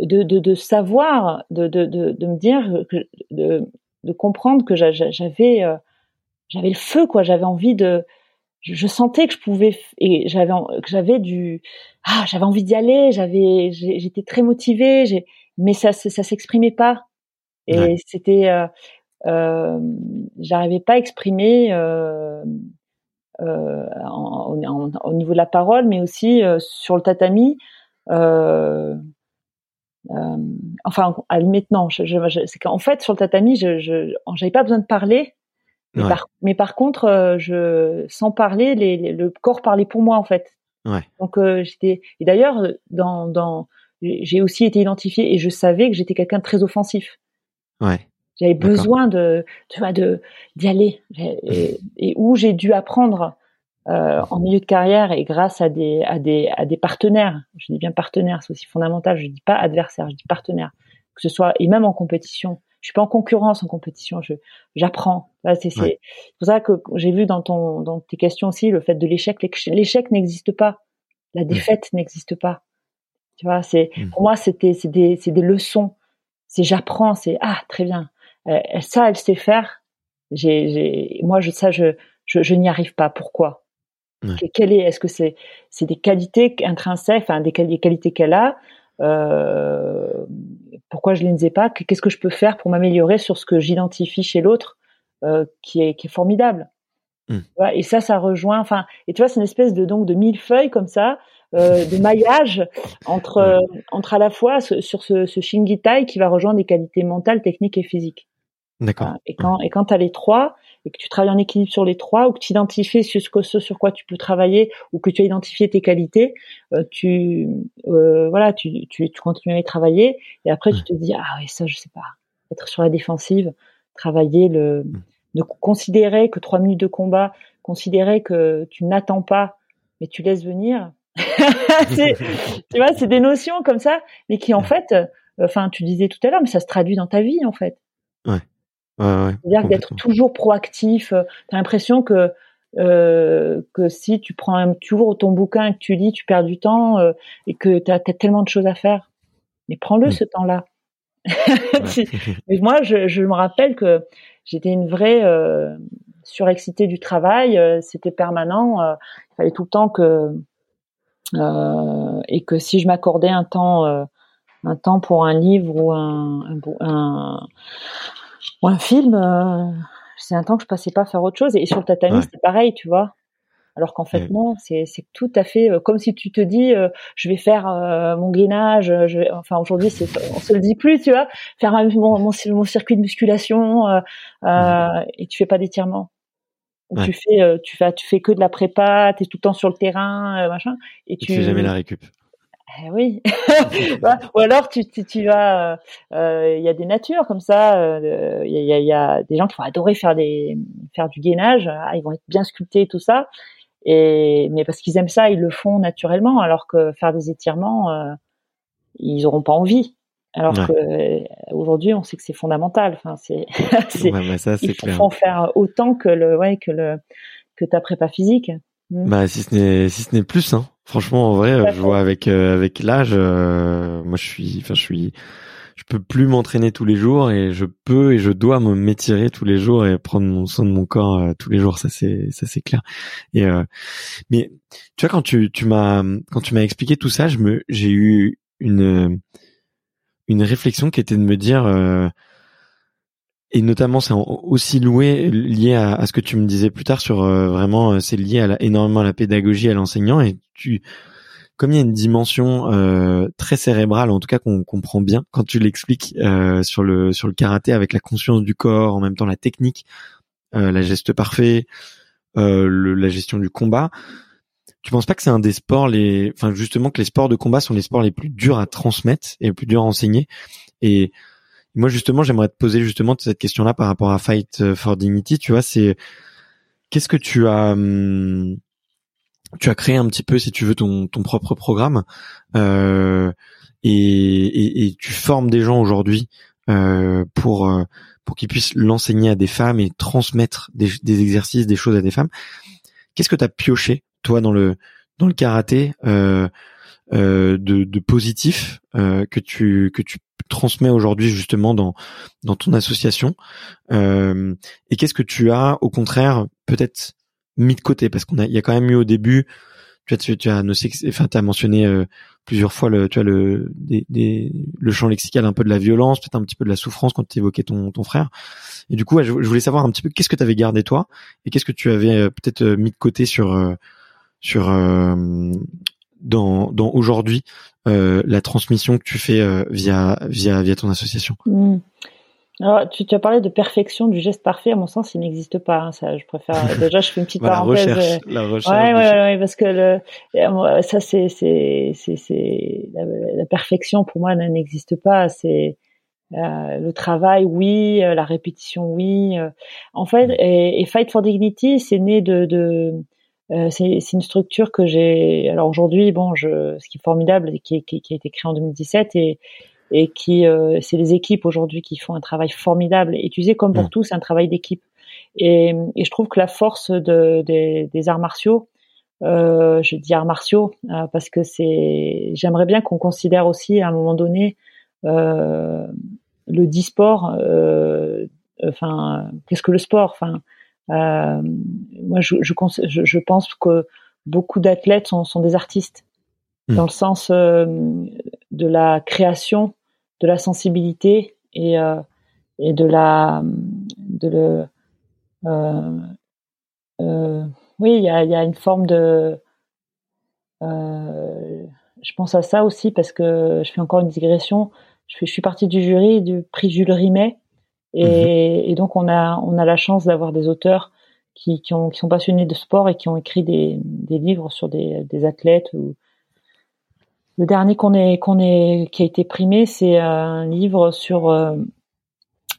[SPEAKER 2] de, de, de savoir, de, de, de, de me dire, que, de, de comprendre que j'avais j'avais le feu quoi. J'avais envie de je, sentais que je pouvais et j'avais que j'avais du ah j'avais envie d'y aller j'avais j'étais très motivée j'ai mais ça ça s'exprimait pas. Et c'était euh, euh, j'arrivais pas à exprimer euh, euh, au niveau de la parole mais aussi euh, sur le tatami euh, enfin à la limite non je, je, c'est qu'en fait sur le tatami je j'avais pas besoin de parler mais, par, mais par contre, je, sans parler, les, le corps parlait pour moi en fait.
[SPEAKER 1] Ouais.
[SPEAKER 2] Donc euh, j'étais. Et d'ailleurs, dans, dans, j'ai aussi été identifiée et je savais que j'étais quelqu'un de très offensif.
[SPEAKER 1] Ouais.
[SPEAKER 2] J'avais besoin de, tu vois, de d'y aller et, et où j'ai dû apprendre euh, en milieu de carrière et grâce à des à des à des partenaires. Je dis bien partenaires, c'est aussi fondamental. Je dis pas adversaire, je dis partenaire. Que ce soit et même en compétition je suis pas en concurrence en compétition, je j'apprends. C'est c'est pour ça que j'ai vu dans ton dans tes questions aussi le fait de l'échec. L'échec n'existe pas, la défaite n'existe pas. Tu vois, c'est mmh. pour moi c'était c'est des c'est des leçons. C'est j'apprends, c'est ah très bien. Euh, ça elle sait faire. J'ai j'ai moi je ça je je, je n'y arrive pas. Pourquoi Quelle est est-ce que c'est c'est des qualités intrinsèques, enfin des qualités qu'elle a euh, pourquoi je les ai pas Qu'est-ce que je peux faire pour m'améliorer sur ce que j'identifie chez l'autre euh, qui est qui est formidable mmh. Et ça, ça rejoint. Enfin, et tu vois, c'est une espèce de donc de mille feuilles comme ça, euh, de maillage entre entre à la fois sur ce, ce shingitai qui va rejoindre des qualités mentales, techniques et physiques.
[SPEAKER 1] D'accord.
[SPEAKER 2] Et quand et quand tu as les trois et que tu travailles en équilibre sur les trois ou que tu identifies ce, ce sur quoi tu peux travailler ou que tu as identifié tes qualités, euh, tu euh, voilà, tu, tu, tu continues à y travailler et après tu te dis ah ouais ça je sais pas, être sur la défensive, travailler le de considérer que trois minutes de combat, considérer que tu n'attends pas mais tu laisses venir. c'est tu vois, c'est des notions comme ça mais qui en fait euh, enfin tu disais tout à l'heure mais ça se traduit dans ta vie en fait.
[SPEAKER 1] Ouais.
[SPEAKER 2] C'est-à-dire d'être toujours proactif. Euh, tu as l'impression que euh, que si tu prends un, toujours ton bouquin et que tu lis, tu perds du temps euh, et que tu as, tellement de choses à faire. Mais prends-le ce temps-là. mais moi, je, je, me rappelle que j'étais une vraie euh, surexcitée du travail. C'était permanent. il fallait tout le temps que et que si je m'accordais un temps un temps pour un livre ou un, un, un ou un film, euh, c'est un temps que je passais pas à faire autre chose. Et sur le tatami, c'est pareil, tu vois. Alors qu'en fait, non, c'est tout à fait euh, comme si tu te dis, euh, je vais faire mon gainage. Je vais, enfin, aujourd'hui, c'est on se le dit plus, tu vois. Faire mon, mon, mon circuit de musculation et tu fais pas d'étirement. Tu fais, tu fais, tu fais que de la prépa, t'es tout le temps sur le terrain, machin.
[SPEAKER 1] Et, tu, fais jamais la récup.
[SPEAKER 2] Eh oui. Ou alors tu, tu, tu vas, il euh, y a des natures comme ça. Il euh, y, a, y, a, des gens qui vont adorer faire des faire du gainage. Ah, ils vont être bien sculptés tout ça. Et mais parce qu'ils aiment ça, ils le font naturellement. Alors que faire des étirements, euh, ils auront pas envie. Alors que aujourd'hui, on sait que c'est fondamental. Enfin, c'est, il faut en faire autant que le, ouais, que le, que ta prépa physique.
[SPEAKER 1] Hmm. Bah si ce n'est si ce n'est plus hein. Franchement en vrai je vois avec euh, avec l'âge euh, moi je suis enfin je suis je peux plus m'entraîner tous les jours et je peux et je dois me m'étirer tous les jours et prendre mon soin de mon corps euh, tous les jours ça c'est ça c'est clair. Et mais tu vois quand tu tu m'as quand tu m'as expliqué tout ça, je me j'ai eu une une réflexion qui était de me dire et notamment c'est aussi loué lié à, à, ce que tu me disais plus tard sur euh, vraiment euh, c'est lié à la, énormément à la pédagogie à l'enseignant. Et tu comme il y a une dimension euh, très cérébrale en tout cas qu'on comprend bien quand tu l'expliques euh, sur le sur le karaté avec la conscience du corps en même temps la technique la geste parfait le, la gestion du combat tu penses pas que c'est un des sports les enfin justement que les sports de combat sont les sports les plus durs à transmettre et les plus durs à enseigner? Et moi justement, j'aimerais te poser justement cette question-là par rapport à Fight euh, for Dignity. Tu vois, c'est qu'est-ce que tu as hum, tu as créé un petit peu, si tu veux, ton, ton propre programme euh, et, et, tu formes des gens aujourd'hui euh, pour euh, pour qu'ils puissent l'enseigner à des femmes et transmettre des, des exercices, des choses à des femmes. Qu'est-ce que tu as pioché toi dans le dans le karaté euh, euh, de, de positif euh, que tu que tu transmets aujourd'hui justement dans dans ton association. Euh, et qu'est-ce que tu as au contraire peut-être mis de côté? Parce qu'on a il y a quand même eu au début tu as tu, as enfin tu as mentionné euh, plusieurs fois le tu as le le champ lexical un peu de la violence peut-être un petit peu de la souffrance quand tu évoquais ton ton frère. Et du coup je, voulais savoir un petit peu qu'est-ce que tu avais gardé toi et qu'est-ce que tu avais euh, peut-être mis de côté sur sur dans, dans aujourd'hui euh, la transmission que tu fais euh, via via via ton association
[SPEAKER 2] hmm. Alors, tu, tu, as parlé de perfection du geste parfait. À mon sens, il n'existe pas. Hein, ça, je préfère. Déjà, je fais une petite parenthèse.
[SPEAKER 1] La recherche, la recherche.
[SPEAKER 2] Ouais, ouais, ouais, parce que le, euh, ça, c'est, c'est, c'est, c'est la, la, perfection pour moi n'existe pas. C'est euh, le travail, oui, la répétition, oui. En fait, mm. et, et Fight for Dignity, c'est né de, de euh, c'est une structure que j'ai. Alors aujourd'hui, bon, je, ce qui est formidable, qui, qui, qui a été créé en 2017 et et qui, euh, c'est les équipes aujourd'hui qui font un travail formidable. Et tu sais, comme pour mmh. tout, c'est un travail d'équipe. Et, et, je trouve que la force de, des, des arts martiaux, euh, je dis arts martiaux parce que c'est. J'aimerais bien qu'on considère aussi à un moment donné le disport. Enfin, qu'est-ce que le sport Enfin moi, je, je, je, pense que beaucoup d'athlètes sont, sont, des artistes, hmm. dans le sens euh, de la création, de la sensibilité et, euh, et de la de le oui, il y a, y a, une forme de je pense à ça aussi parce que je fais encore une digression. Je, fais, je suis partie du jury du prix Jules Rimet et, mhm. et, donc on a on a la chance d'avoir des auteurs qui, qui, ont, qui sont passionnés de sport et qui ont écrit des, des livres sur des, des athlètes. Ou... Le dernier qu'on est qu'on est qui a été primé, c'est un livre sur euh,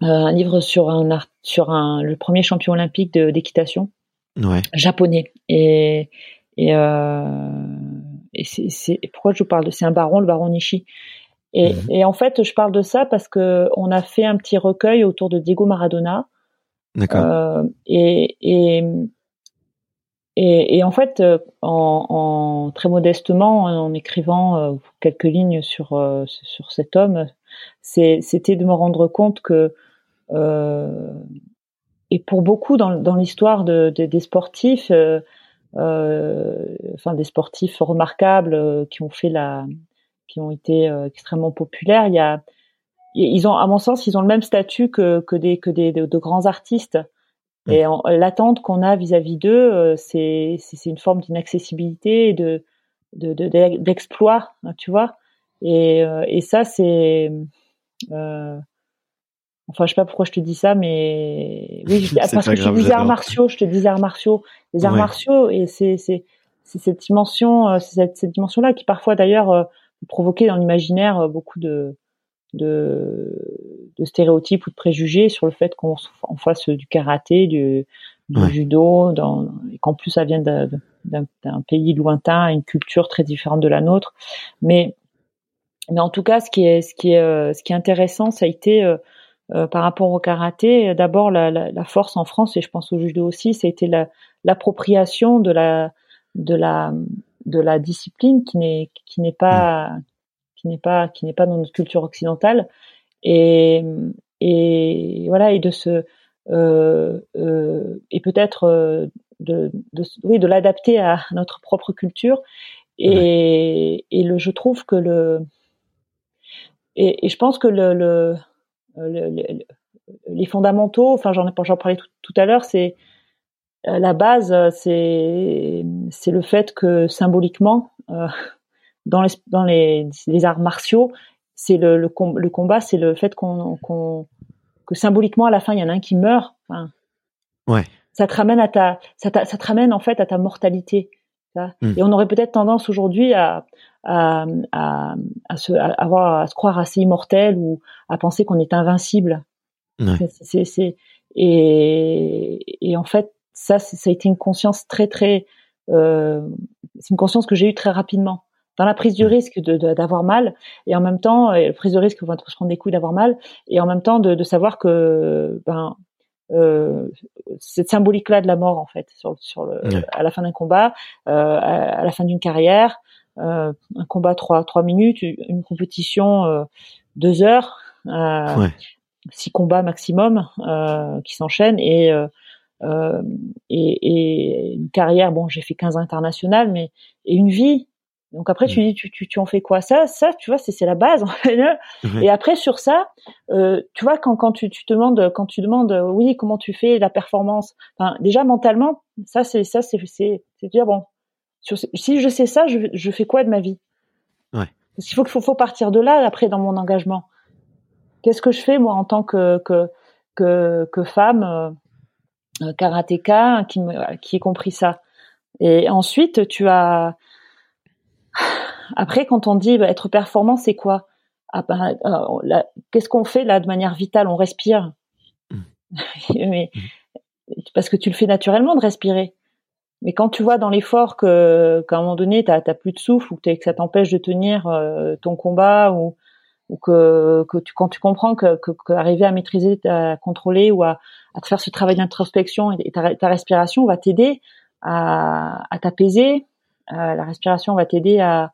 [SPEAKER 2] un livre sur un sur un le premier champion olympique d'équitation
[SPEAKER 1] ouais.
[SPEAKER 2] japonais et et, euh, et c'est pourquoi je vous parle de c'est un baron le baron Nishi et, mhm. et, en fait, je parle de ça parce que on a fait un petit recueil autour de Diego Maradona.
[SPEAKER 1] D'accord. Euh,
[SPEAKER 2] et, et, et, et, en fait, euh, en, en, très modestement, en écrivant euh, quelques lignes sur sur cet homme, c'était de me rendre compte que et pour beaucoup dans, dans l'histoire de, de, des sportifs, enfin des sportifs remarquables qui ont fait la qui ont été euh, extrêmement populaires. Il y a, ils ont, à mon sens, ils ont le même statut que, que des que des de, grands artistes. Mm. Et l'attente qu'on a vis-à-vis d'eux, euh, c'est c'est une forme d'inaccessibilité et de d'exploit, de, hein, tu vois. Et, euh, et ça, c'est euh, Enfin, je sais pas pourquoi je te dis ça, mais oui, parce que je te disais arts martiaux, je te disais arts martiaux, les arts martiaux, et c'est c'est c'est cette dimension, c'est cette, cette dimension-là qui parfois d'ailleurs provoquer dans l'imaginaire euh, beaucoup de, de, de, stéréotypes ou de préjugés sur le fait qu'on fasse du karaté, du, du judo, dans, et qu'en plus ça vient d'un pays lointain, une culture très différente de la nôtre. Mais mais en tout cas, ce qui est, ce qui est, ce qui est intéressant, ça a été par rapport au karaté. D'abord, la, la, la, force en France, et je pense au judo aussi, ça a été l'appropriation de la, de la, de la discipline qui n'est, qui n'est pas, qui n'est pas, qui n'est pas dans notre culture occidentale. Et, et voilà, et de se, euh, euh, et peut-être euh, de, de, oui, de l'adapter à notre propre culture. Et, et le, je trouve que le, et, et je pense que le, le, les fondamentaux, enfin j'en ai j'en parlais tout, tout à l'heure, c'est la base, c'est c'est le fait que symboliquement, euh, dans les dans les, les arts martiaux, c'est le, le, le, combat, c'est le fait qu'on qu'on que symboliquement à la fin il y en a un qui meurt. Enfin,
[SPEAKER 1] ouais.
[SPEAKER 2] Ça te ramène à ta, ça, ça te ramène en fait à ta mortalité. Hmm. Et on aurait peut-être tendance aujourd'hui à, à, à, à, se, à, avoir, à se croire assez immortel ou à penser qu'on est invincible.
[SPEAKER 1] Ouais.
[SPEAKER 2] C'est, c'est, et, et en fait, ça, ça a été une conscience très, très, euh, c'est une conscience que j'ai eue très rapidement. Dans la prise du risque de, d'avoir mal et en même temps la prise de risque on va se prendre des coups d'avoir mal et en même temps de, de savoir que ben euh, cette symbolique là de la mort en fait sur, sur le, à la fin d'un combat euh, à, à, la fin d'une carrière euh, un combat trois trois minutes une compétition euh, deux heures euh,
[SPEAKER 1] ouais.
[SPEAKER 2] six combats maximum euh, qui s'enchaînent et et, et, une carrière bon j'ai fait 15 internationales mais et une vie donc après, tu mm. dis, tu, tu, tu en fais quoi? Ça, ça, tu vois, c'est la base. Et après, sur ça, euh, tu vois, quand, quand tu, tu te demandes, quand tu demandes, euh, oui, comment tu fais la performance? Enfin, déjà mentalement, ça, c'est ça, c'est c'est dire bon, sur, si je sais ça, je, je fais quoi de ma vie?
[SPEAKER 1] Ouais.
[SPEAKER 2] Parce qu'il faut, faut faut partir de là après dans mon engagement. Qu'est-ce que je fais moi en tant que que que, que femme euh, karatéka qui qui ait compris ça Et ensuite, tu as après, quand on dit bah, être performant, c'est quoi? Ah, bah, Qu'est-ce qu'on fait là de manière vitale? On respire. Mmh. Mais, mmh. parce que tu le fais naturellement de respirer. Mais quand tu vois dans l'effort que qu'à un moment donné, tu n'as plus de souffle ou que, ça t'empêche de tenir euh, ton combat ou, ou que, que tu, quand tu comprends que, que, que arriver à maîtriser, à contrôler ou à, à faire ce travail d'introspection et, ta, respiration va t'aider à, t'apaiser, euh, la respiration va t'aider à,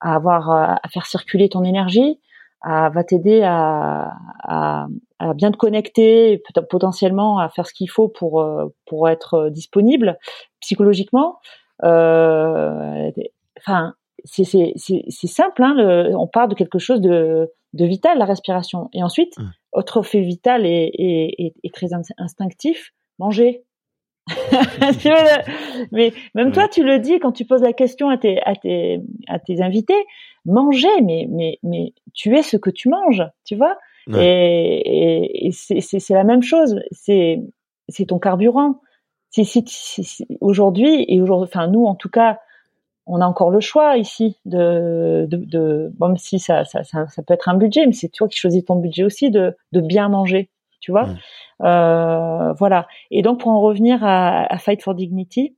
[SPEAKER 2] avoir euh, à faire circuler ton énergie, à, va t'aider à, à, à, bien te connecter, potentiellement à faire ce qu'il faut pour euh, pour être disponible psychologiquement. Euh, enfin, c'est c'est c'est simple. Hein, on part de quelque chose de de vital, la respiration. Et ensuite, autre fait vital et, et, et, et très instinctif, manger. mais même toi, tu le dis quand tu poses la question à tes, à tes, à tes invités, manger, mais, mais, mais tu es ce que tu manges, tu vois? Et, et, c'est la même chose. C'est, ton carburant. Si, si, si, aujourd'hui et aujourd'hui, enfin nous en tout cas, on a encore le choix ici de, de, de bon, même si ça, ça, ça, ça peut être un budget, mais c'est toi qui choisis ton budget aussi de, de bien manger tu vois. Euh, voilà. Et donc pour en revenir à, à Fight for Dignity,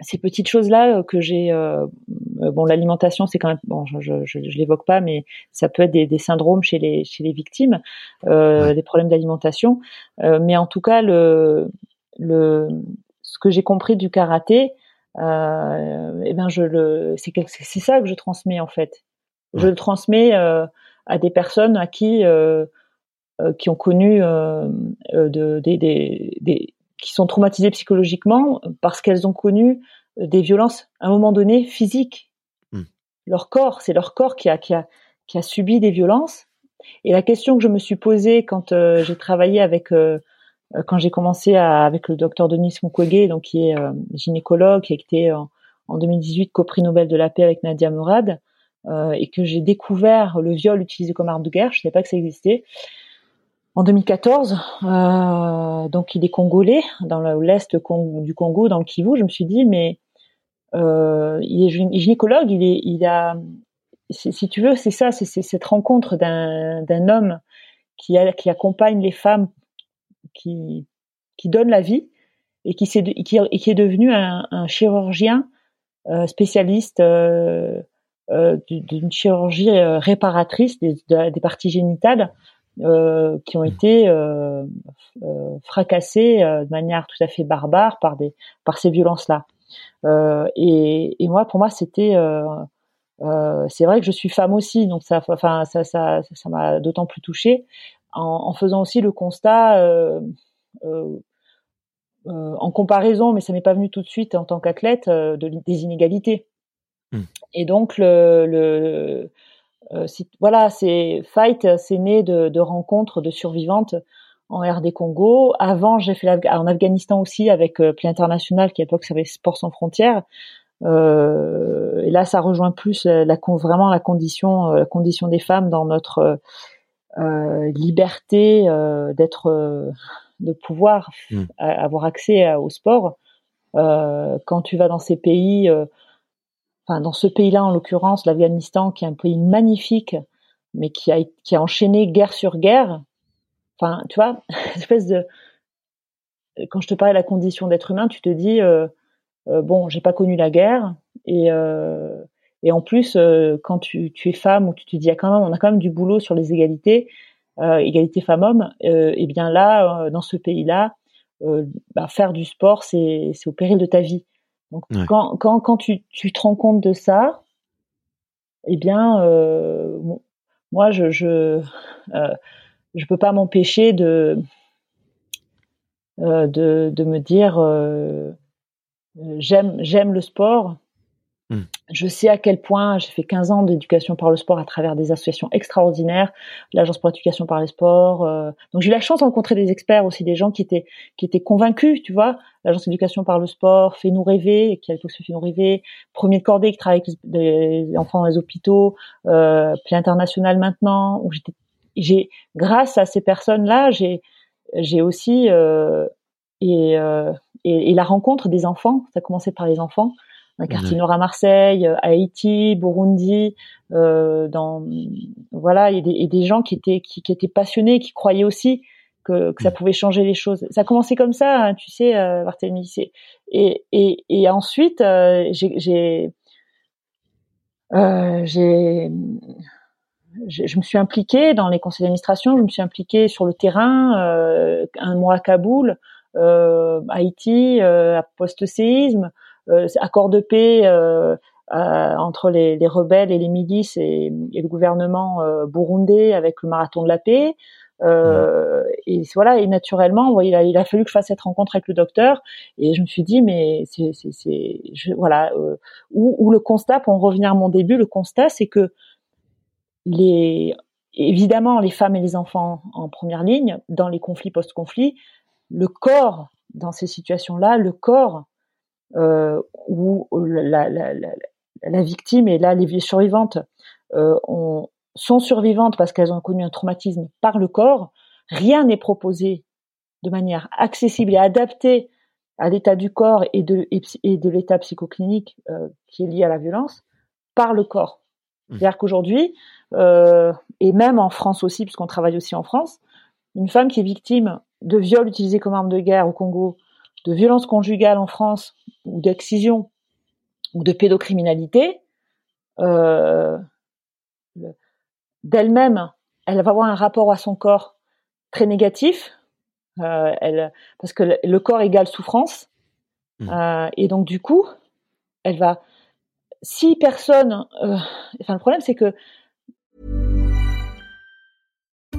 [SPEAKER 2] ces petites choses-là euh, que j'ai, euh, bon, l'alimentation, c'est quand même, bon, je, je, je, je l'évoque pas, mais ça peut être des, des, syndromes chez les chez les victimes, euh, des problèmes d'alimentation. Euh, mais en tout cas, le le ce que j'ai compris du karaté, euh, eh ben je le, c'est c'est ça que je transmets en fait. Je le transmets à des personnes à qui euh, qui ont connu euh, euh, de, des, des, des, qui sont traumatisées psychologiquement parce qu'elles ont connu des violences à un moment donné physiques. Hmm. Leur corps, c'est leur corps qui a, qui a, qui a subi des violences. Et la question que je me suis posée quand euh, j'ai travaillé avec, euh, quand j'ai commencé à, avec le docteur Denis Mukwege, donc qui est euh, gynécologue, qui a été en, en 2018 co-prix Nobel de la paix avec Nadia Mourad, et que j'ai découvert le viol utilisé comme arme de guerre, je ne savais pas que ça existait en 2014, euh, donc il est congolais, dans l'est du Congo, dans le Kivu. Je me suis dit, mais euh, il est gynécologue, il, est, il a, si tu veux, c'est ça, c'est cette rencontre d'un homme qui, qui accompagne les femmes, qui, qui donne la vie et qui, est, qui, qui est devenu un, un chirurgien euh, spécialiste euh, d'une chirurgie réparatrice des, des parties génitales euh, qui ont été euh, euh, fracassés de manière tout à fait barbare par des par ces violences-là. Et, et, moi, pour moi, c'était c'est vrai que je suis femme aussi, donc ça, enfin, ça, ça, ça m'a d'autant plus touchée en, en, faisant aussi le constat euh, euh, en comparaison, mais ça m'est pas venu tout de suite en tant qu'athlète, de, des inégalités. Mmh. Et donc le, le euh, voilà, c'est Fight, c'est né de, de, rencontres de survivantes en RD Congo. Avant, j'ai fait en Afghanistan aussi avec euh, Pli International, qui à l'époque s'appelait Sport sans frontières. Euh, et là, ça rejoint plus la, vraiment la condition, euh, la condition des femmes dans notre euh, liberté d'être, de pouvoir mmh. avoir accès au sport. quand tu vas dans ces pays dans ce pays-là en l'occurrence, l'Afghanistan, qui est un pays magnifique, mais qui a, qui a enchaîné guerre sur guerre. Enfin, tu vois, espèce de quand je te parle de la condition d'être humain, tu te dis euh, euh, bon, j'ai pas connu la guerre et euh, et en plus euh, quand tu, tu es femme ou tu te dis ah, quand même on a quand même du boulot sur les égalités, euh, égalité femmes-hommes, et bien là dans ce pays-là, bah, faire du sport c'est au péril de ta vie. Donc quand, quand, quand tu, tu te rends compte de ça, eh bien, euh, moi, je je, euh, je peux pas m'empêcher de, euh, de, de me dire euh, j'aime j'aime le sport, Hmm. Je sais à quel point j'ai fait 15 ans d'éducation par le sport à travers des associations extraordinaires, l'agence pour l'éducation par le sport. Euh, donc j'ai eu la chance de rencontrer des experts aussi, des gens qui étaient qui étaient convaincus, tu vois. L'agence d'éducation par le sport fait nous rêver, qui a tout fait nous rêver. Premier de cordée qui travaille avec les enfants dans les hôpitaux, euh, puis international maintenant. Où j'ai grâce à ces personnes-là, j'ai j'ai aussi euh, euh, et, et la rencontre des enfants. Ça a commencé par les enfants quartier nord à Marseille, à euh, Haïti, Burundi, euh, dans voilà, et des, et des gens qui étaient qui, qui, étaient passionnés, qui croyaient aussi que, que ça mm. pouvait changer les choses. Ça a commencé comme ça, hein, tu sais, euh, Barthélemy. Et, et, et ensuite, euh, j'ai j'ai euh, je me suis impliquée dans les conseils d'administration, je me suis impliquée sur le terrain, euh, un mois à Kaboul, euh, Haïti, euh, post-séisme, euh, accord de paix euh, entre les, les, rebelles et les milices et, et le gouvernement euh, burundais avec le marathon de la paix. Euh, et voilà, et naturellement, il, a, il a fallu que je fasse cette rencontre avec le docteur, et je me suis dit, mais c'est, c'est, voilà, euh, où, le constat, pour en revenir à mon début, le constat, c'est que les, évidemment, les femmes et les enfants en première ligne dans les conflits post-conflits, le corps dans ces situations-là, le corps euh, où la, la, la, la, victime et là les survivantes euh, ont, sont survivantes parce qu'elles ont connu un traumatisme par le corps, rien n'est proposé de manière accessible et adaptée à l'état du corps et de, et de l'état psychoclinique euh, qui est lié à la violence par le corps. Mmh. C'est-à-dire qu'aujourd'hui, euh, et même en France aussi, puisqu'on travaille aussi en France, une femme qui est victime de viol utilisé comme arme de guerre au Congo de violence conjugale en France ou d'excision ou de pédocriminalité, euh, d'elle-même, elle va avoir un rapport à son corps très négatif, euh, elle, parce que le, corps égale souffrance, mmh. euh, et donc du coup, elle va, si personne, euh, enfin le problème c'est que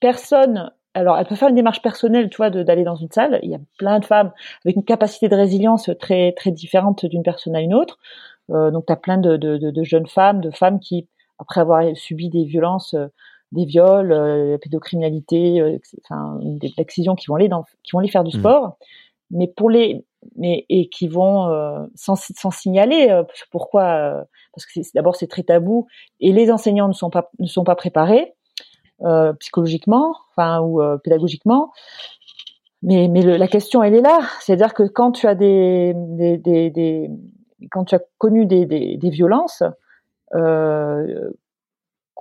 [SPEAKER 2] Personne alors, elle peut faire une démarche personnelle, tu vois, d'aller dans une salle. Il y a plein de femmes avec une capacité de résilience très très différente d'une personne à une autre. Euh, donc, tu as plein de, de, de, jeunes femmes, de femmes qui, après avoir subi des violences, euh, des viols, euh, la pédocriminalité, euh, enfin, des l'excision, qui vont aller dans, qui vont aller faire du mmh. sport. Mais pour les mais et qui vont euh, sans, sans signaler euh, pourquoi euh, parce que d'abord c'est très tabou et les enseignants ne sont pas ne sont pas préparés psychologiquement enfin ou pédagogiquement. Mais mais le, la question elle est là. C'est-à-dire que quand tu as des des, des, des quand tu as connu des, des, violences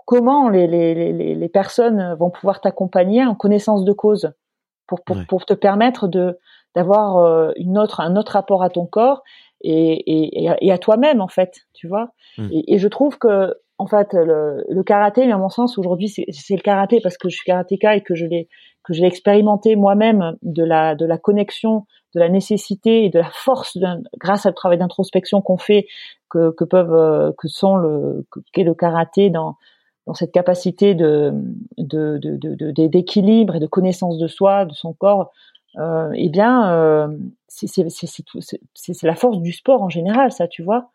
[SPEAKER 2] comment les, les, les, les personnes vont pouvoir t'accompagner en connaissance de cause pour, pour, pour te permettre de d'avoir euh, une autre un autre rapport à ton corps et, et, et à toi-même en fait tu vois. Mmh. et, et, je trouve que en fait le, le karaté mais à mon sens aujourd'hui c'est le karaté parce que je suis karatéka et que je l'ai que je expérimenté moi-même de la de la connexion de la nécessité et de la force grâce le travail d'introspection qu'on fait que, que peuvent euh, que sont le qu'est le karaté dans dans cette capacité de d'équilibre de, de, et de connaissance de soi, de son corps, euh, eh bien, euh, c'est la force du sport en général, ça, tu vois.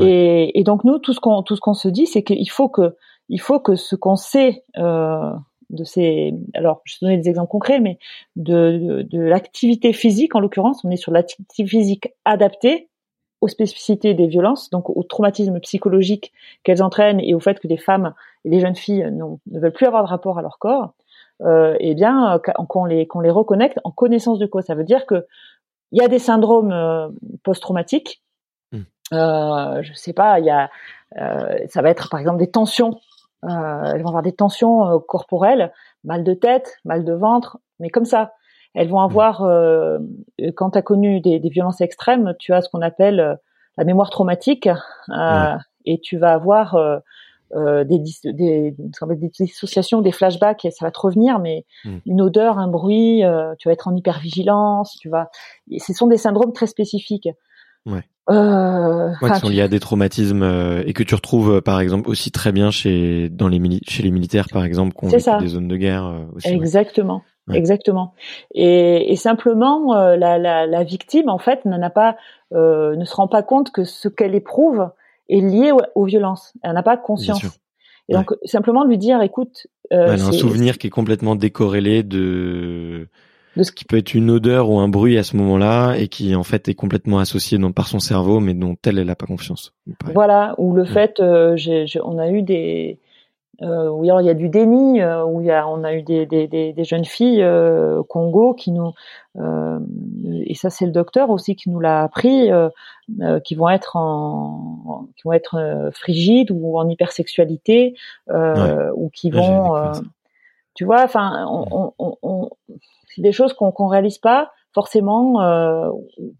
[SPEAKER 2] Et, et, donc nous, tout ce qu'on tout ce qu'on se dit, c'est qu'il faut que il faut que ce qu'on sait euh, de ces, alors je vais donner des exemples concrets, mais de, de, de l'activité physique, en l'occurrence, on est sur l'activité physique adaptée aux spécificités des violences, donc au traumatisme psychologique qu'elles entraînent et au fait que les femmes et les jeunes filles ne veulent plus avoir de rapport à leur corps, euh, eh bien qu'on les qu'on les reconnecte en connaissance de cause. Ça veut dire que il y a des syndromes euh, post-traumatiques. Mmh. Euh, je sais pas, il y a euh, ça va être par exemple des tensions. Euh, elles vont avoir des tensions euh, corporelles, mal de tête, mal de ventre, mais comme ça. Elles vont mmh. avoir, euh, quand tu as connu des, des, violences extrêmes, tu as ce qu'on appelle euh, la mémoire traumatique, euh, et tu vas avoir euh, des, des, des dissociations, des flashbacks, et ça va te revenir, mais mmh. une odeur, un bruit, tu vas être en hypervigilance, tu vas. Et ce sont des syndromes très spécifiques.
[SPEAKER 1] Ouais. Euh, ouais, qui sont liés à des traumatismes et que tu retrouves par exemple aussi très bien chez dans les chez les militaires par exemple qui ont des zones de guerre aussi.
[SPEAKER 2] Exactement. Exactement. Et, et simplement, euh, la, la, la, victime, en fait, n'en a pas, euh, ne se rend pas compte que ce qu'elle éprouve est lié aux, violences. Elle n'a pas conscience. Et donc, simplement lui dire, écoute,
[SPEAKER 1] euh, un souvenir qui est complètement décorrélé de de ce qui peut être une odeur ou un bruit à ce moment-là et qui en fait est complètement associé par son cerveau, mais dont elle, elle n'a pas confiance.
[SPEAKER 2] Voilà. Ou le fait, euh, on a eu des euh, où il y a du déni, euh, où il y a, on a eu des, des, des, des jeunes filles euh, Congo qui nous, euh, et ça c'est le docteur aussi qui nous l'a appris, qui vont être en, qui vont être frigides ou en hypersexualité, ou qui vont, tu vois, enfin, on, on, on, c'est des choses qu'on qu'on réalise pas forcément,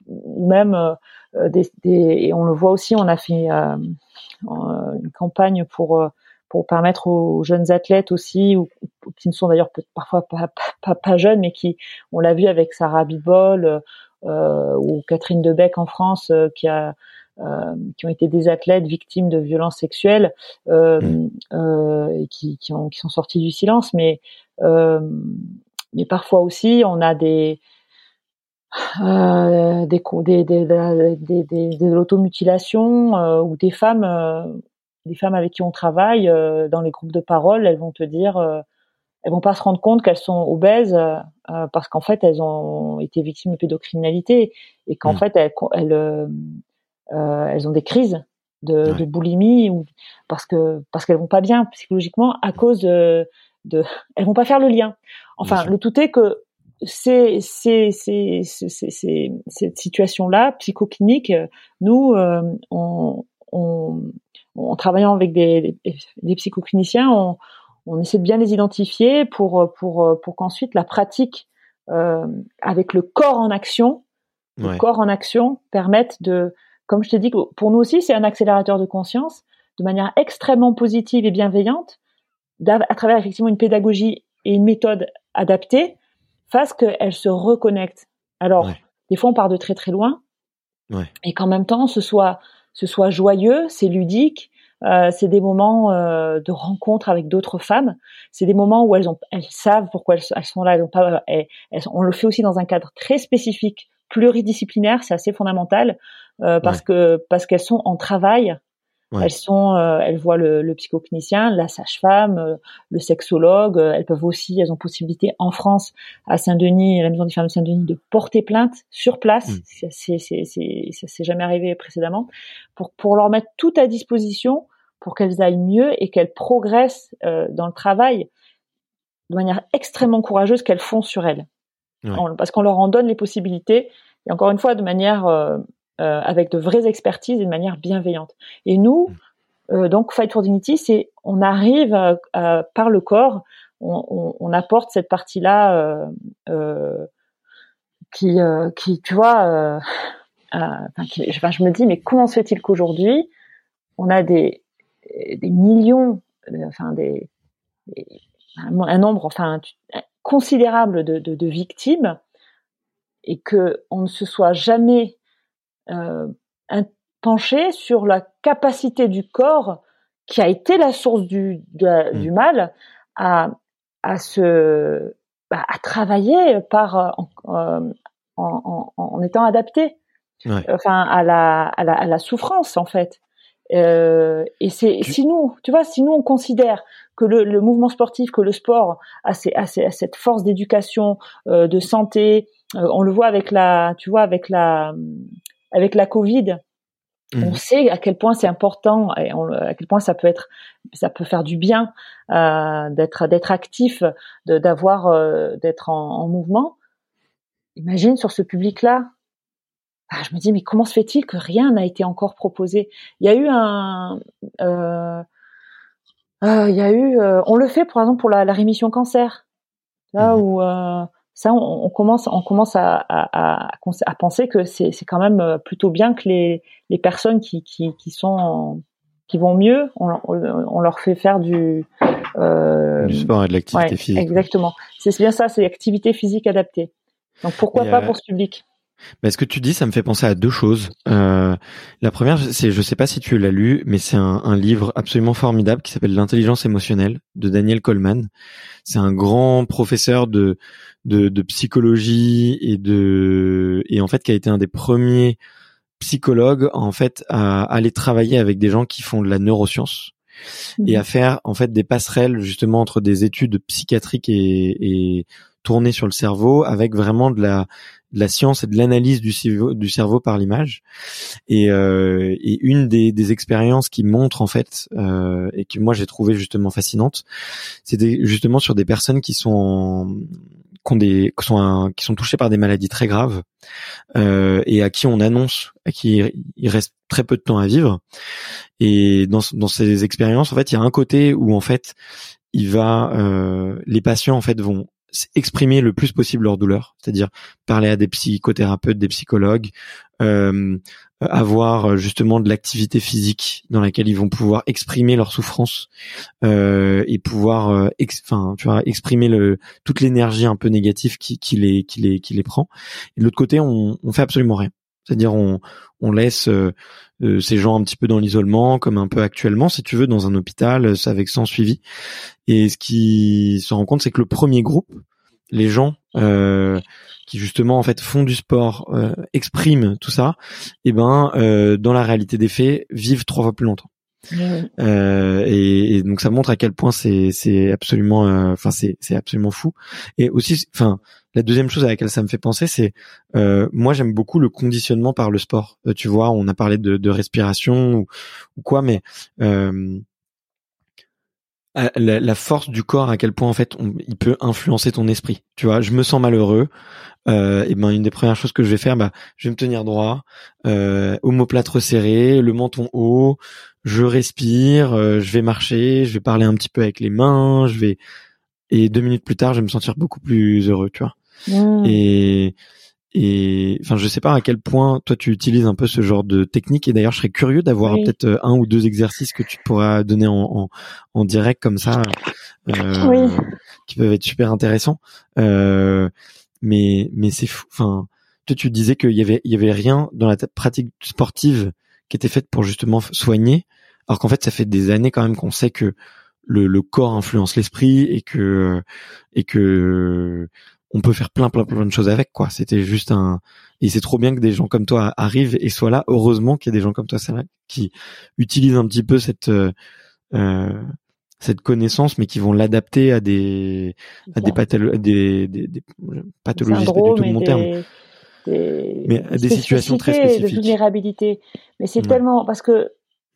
[SPEAKER 2] ou même des, des, et on le voit aussi, on a fait une campagne pour pour permettre aux jeunes athlètes aussi, ou, qui ne sont d'ailleurs parfois pas, pas, pas, jeunes, mais qui, on l'a vu avec Sarah Bibol euh, ou Catherine Debec en France, euh, qui a euh, qui ont été des athlètes victimes de violences sexuelles euh, mmh. euh, et qui, qui, ont, qui sont sortis du silence, mais euh, mais parfois aussi on a des euh, des, des, des, des, des, des automutilations euh, ou des femmes des femmes avec qui on travaille euh, dans les groupes de parole, elles vont te dire, euh, elles vont pas se rendre compte qu'elles sont obèses euh, parce qu'en fait elles ont été victimes de pédocriminalité et qu'en mmh. fait elles, elles, elles ont des crises de, de, boulimie ou parce que parce qu'elles vont pas bien psychologiquement à cause de, de elles vont pas faire le lien. Enfin, le tout est que c'est cette situation là psychoclinique nous on, on en travaillant avec des, des, psychocliniciens, on, on, essaie de bien les identifier pour pour pour qu'ensuite la pratique euh, avec le corps en action, le corps en action permette de, comme je te dis, pour nous aussi c'est un accélérateur de conscience, de manière extrêmement positive et bienveillante, à travers effectivement une pédagogie et une méthode adaptée, fasse qu'elle se reconnecte. Alors, des fois on part de très très loin, ouais. et qu'en même temps ce soit ce soit joyeux, c'est ludique, euh, c'est des moments euh, de rencontre avec d'autres femmes. C'est des moments où elles ont, elles savent pourquoi elles, sont là. Elles ont pas, elles, on le fait aussi dans un cadre très spécifique, pluridisciplinaire. C'est assez fondamental euh, parce que parce qu'elles sont en travail Elles sont, euh, elles voient le, le psychoclinicien, la sage-femme, euh, le sexologue. Euh, elles peuvent aussi, elles ont possibilité en France, à Saint-Denis, à la maison des femmes de Saint-Denis, de porter plainte sur place. Mmh. C'est, c'est, c'est, ça s'est jamais arrivé précédemment, pour pour leur mettre tout à disposition pour qu'elles aillent mieux et qu'elles progressent dans le travail de manière extrêmement courageuse qu'elles font sur elles, parce qu'on leur en donne les possibilités. Et encore une fois, de manière euh, avec de vraies expertises et de manière bienveillante. Et nous, mm. euh, donc Fight for Dignity, c'est on arrive par le corps, on, on, on, apporte cette partie-là euh, qui, qui, tu vois, enfin, enfin, je me dis, mais comment se fait-il qu'aujourd'hui, on a des, des millions, enfin des, un nombre, enfin considérable de, de, de victimes, et que on ne se soit jamais euh, penché sur la capacité du corps qui a été la source du, mmh. du mal à, à se bah, à travailler par euh, en, en, en, étant adapté. Enfin à la, à la, à la souffrance en fait. Euh, et c'est si nous tu vois si nous on considère que le, le mouvement sportif que le sport a, ces, a, ces, a cette force d'éducation euh, de santé euh, on le voit avec la tu vois avec la avec la Covid, on mhm. sait à quel point c'est important et à quel point ça peut être, ça peut faire du bien euh, d'être d'être actif, d'avoir euh, d'être en, mouvement. Imagine sur ce public-là. Ah, je me dis mais comment se fait-il que rien n'a été encore proposé? Il y a eu un, euh, euh il y a eu, euh, on le fait par exemple pour la, la rémission cancer, là mhm. où ça, on, commence, on commence à, à, à, penser que c'est quand même euh, plutôt bien que les, les personnes qui, qui, qui sont qui vont mieux, on, on, leur fait faire du
[SPEAKER 1] euh, du sport et de l'activité physique.
[SPEAKER 2] Exactement. C'est bien ça, c'est l'activité physique adaptée. Donc pourquoi pas pour ce public?
[SPEAKER 1] Bah, ce que tu dis, ça me fait penser à deux choses. Euh, la première, c'est, je sais pas si tu l'as lu, mais c'est un, un, livre absolument formidable qui s'appelle L'intelligence émotionnelle de Daniel Coleman. C'est un grand professeur de, de, de psychologie et de et en fait qui a été un des premiers psychologues en fait à aller travailler avec des gens qui font de la neuroscience et à mhm. faire en fait des passerelles justement entre des études psychiatriques et, et tournées sur le cerveau avec vraiment de la de la science et de l'analyse du cerveau, par l'image. Et, euh, et, une des, des, expériences qui montre en fait euh, et que moi j'ai trouvé justement fascinante, c'était justement sur des personnes qui sont qui, ont des, qui sont qui sont touchés par des maladies très graves euh, et à qui on annonce à qui il reste très peu de temps à vivre. Et dans, dans ces expériences, en fait, il y a un côté où en fait il va, euh, les patients en fait vont exprimer le plus possible leur douleur, c'est-à-dire parler à des psychothérapeutes, des psychologues, euh, avoir euh, justement de l'activité physique dans laquelle ils vont pouvoir exprimer leur souffrance euh, et pouvoir, euh, tu vois, exprimer toute l'énergie un peu négative qui, qui les, qui les, qui les prend. Et de l'autre côté, on, on fait absolument rien. C'est-à-dire on, laisse euh, ces gens un petit peu dans l'isolement, comme un peu actuellement, si tu veux, dans un hôpital, avec sans suivi. Et ce qui se rend compte, c'est que le premier groupe, les gens euh, qui justement en fait font du sport, euh, expriment tout ça, et eh ben euh, dans la réalité des faits vivent trois fois plus longtemps. Euh, et, et, donc ça montre à quel point c'est c'est absolument euh, enfin c'est c'est absolument fou. Et aussi enfin la deuxième chose à laquelle ça me fait penser c'est euh, moi j'aime beaucoup le conditionnement par le sport. Tu vois on a parlé de, de respiration ou, ou, quoi mais la, la, force du corps à quel point en fait il peut influencer ton esprit. Tu vois je me sens malheureux. Euh, et ben une des premières choses que je vais faire bah je vais me tenir droit. Euh, omoplate resserré le menton haut je respire euh, je vais marcher je vais parler un petit peu avec les mains je vais et deux minutes plus tard je vais me sentir beaucoup plus heureux tu vois mmh. et et enfin, je sais pas à quel point toi tu utilises un peu ce genre de technique. Et d'ailleurs, je serais curieux d'avoir peut-être euh, un ou deux exercices que tu pourras donner en, en, en direct comme ça, euh, qui peuvent être super intéressants. Euh, mais mais c'est fou. Enfin, toi tu disais qu'il y avait il y avait rien dans la pratique sportive qui était faite pour justement soigner, alors qu'en fait ça fait des années quand même qu'on sait que le, le corps influence l'esprit et que et que on peut faire plein plein plein de choses avec quoi. C'était juste un et c'est trop bien que des gens comme toi arrivent et soient là. Heureusement qu'il y a des gens comme toi qui utilisent un petit peu cette euh, euh cette connaissance, mais qui vont l'adapter à des à des, des, des, des, pathologies, c'est pas du tout mon terme. mais à des situations très spécifiques.
[SPEAKER 2] De vulnérabilité. Mais c'est tellement parce que,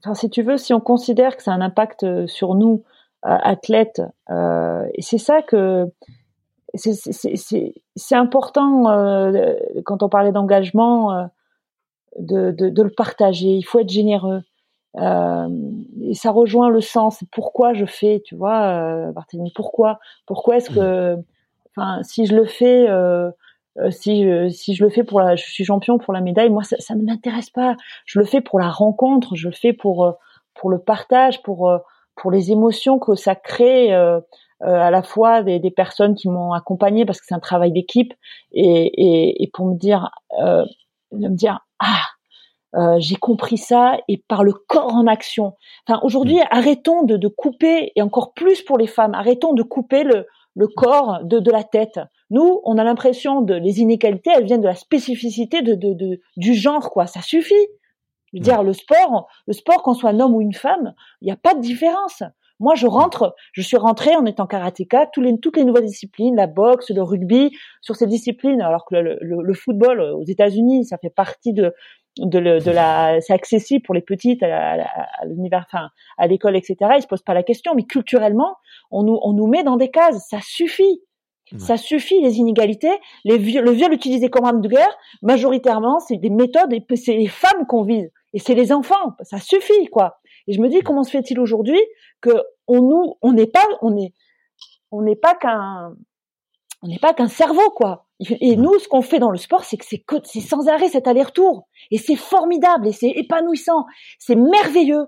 [SPEAKER 2] enfin, si tu veux, si on considère que ça a un impact euh, sur nous, euh, athlètes, euh, et c'est ça que c'est important euh, quand on parlait d'engagement euh, de, de, de, le partager. Il faut être généreux. Et ça rejoint le sens. Pourquoi je fais, tu vois, Barthélemy Pourquoi Pourquoi est-ce que, enfin, si je le fais, euh, si je, si je le fais pour la, je suis champion pour la médaille, moi ça, ça ne m'intéresse pas. Je le fais pour la rencontre, je le fais pour pour le partage, pour pour les émotions que ça crée. Euh, à la fois des, des personnes qui m'ont accompagné parce que c'est un travail d'équipe et, et, et, pour me dire euh, me dire ah euh, j'ai compris ça et par le corps en action. Enfin, aujourd'hui, mm. arrêtons de, de, couper et encore plus pour les femmes, arrêtons de couper le, le corps de, de la tête. Nous, on a l'impression de les inégalités, elles viennent de la spécificité de, de, de du genre, quoi. Ça suffit. Je veux dire, le sport, le sport, qu'on soit un homme ou une femme, il n'y a pas de différence. Moi, je rentre, je suis rentrée en étant karatéka, toutes les, toutes les nouvelles disciplines, la boxe, le rugby, sur ces disciplines, alors que le, le, le football aux États-Unis, ça fait partie de, de, le, de la, c'est accessible pour les petites à, à, l'univers, enfin, à l'école, etc. Ils se posent pas la question, mais culturellement, on nous, on nous met dans des cases. Ça suffit. Ça suffit, les inégalités. Les le viol utilisé comme arme de guerre, majoritairement, c'est des méthodes et c'est les femmes qu'on vise. Et c'est les enfants. Ça suffit, quoi. Et je me dis, comment se fait-il aujourd'hui que on nous, on n'est pas, on est, on n'est pas qu'un, on n'est pas qu'un cerveau, quoi. Et nous, ce qu'on fait dans le sport, c'est que c'est c'est sans arrêt cet aller-retour. Et c'est formidable et c'est épanouissant. C'est merveilleux.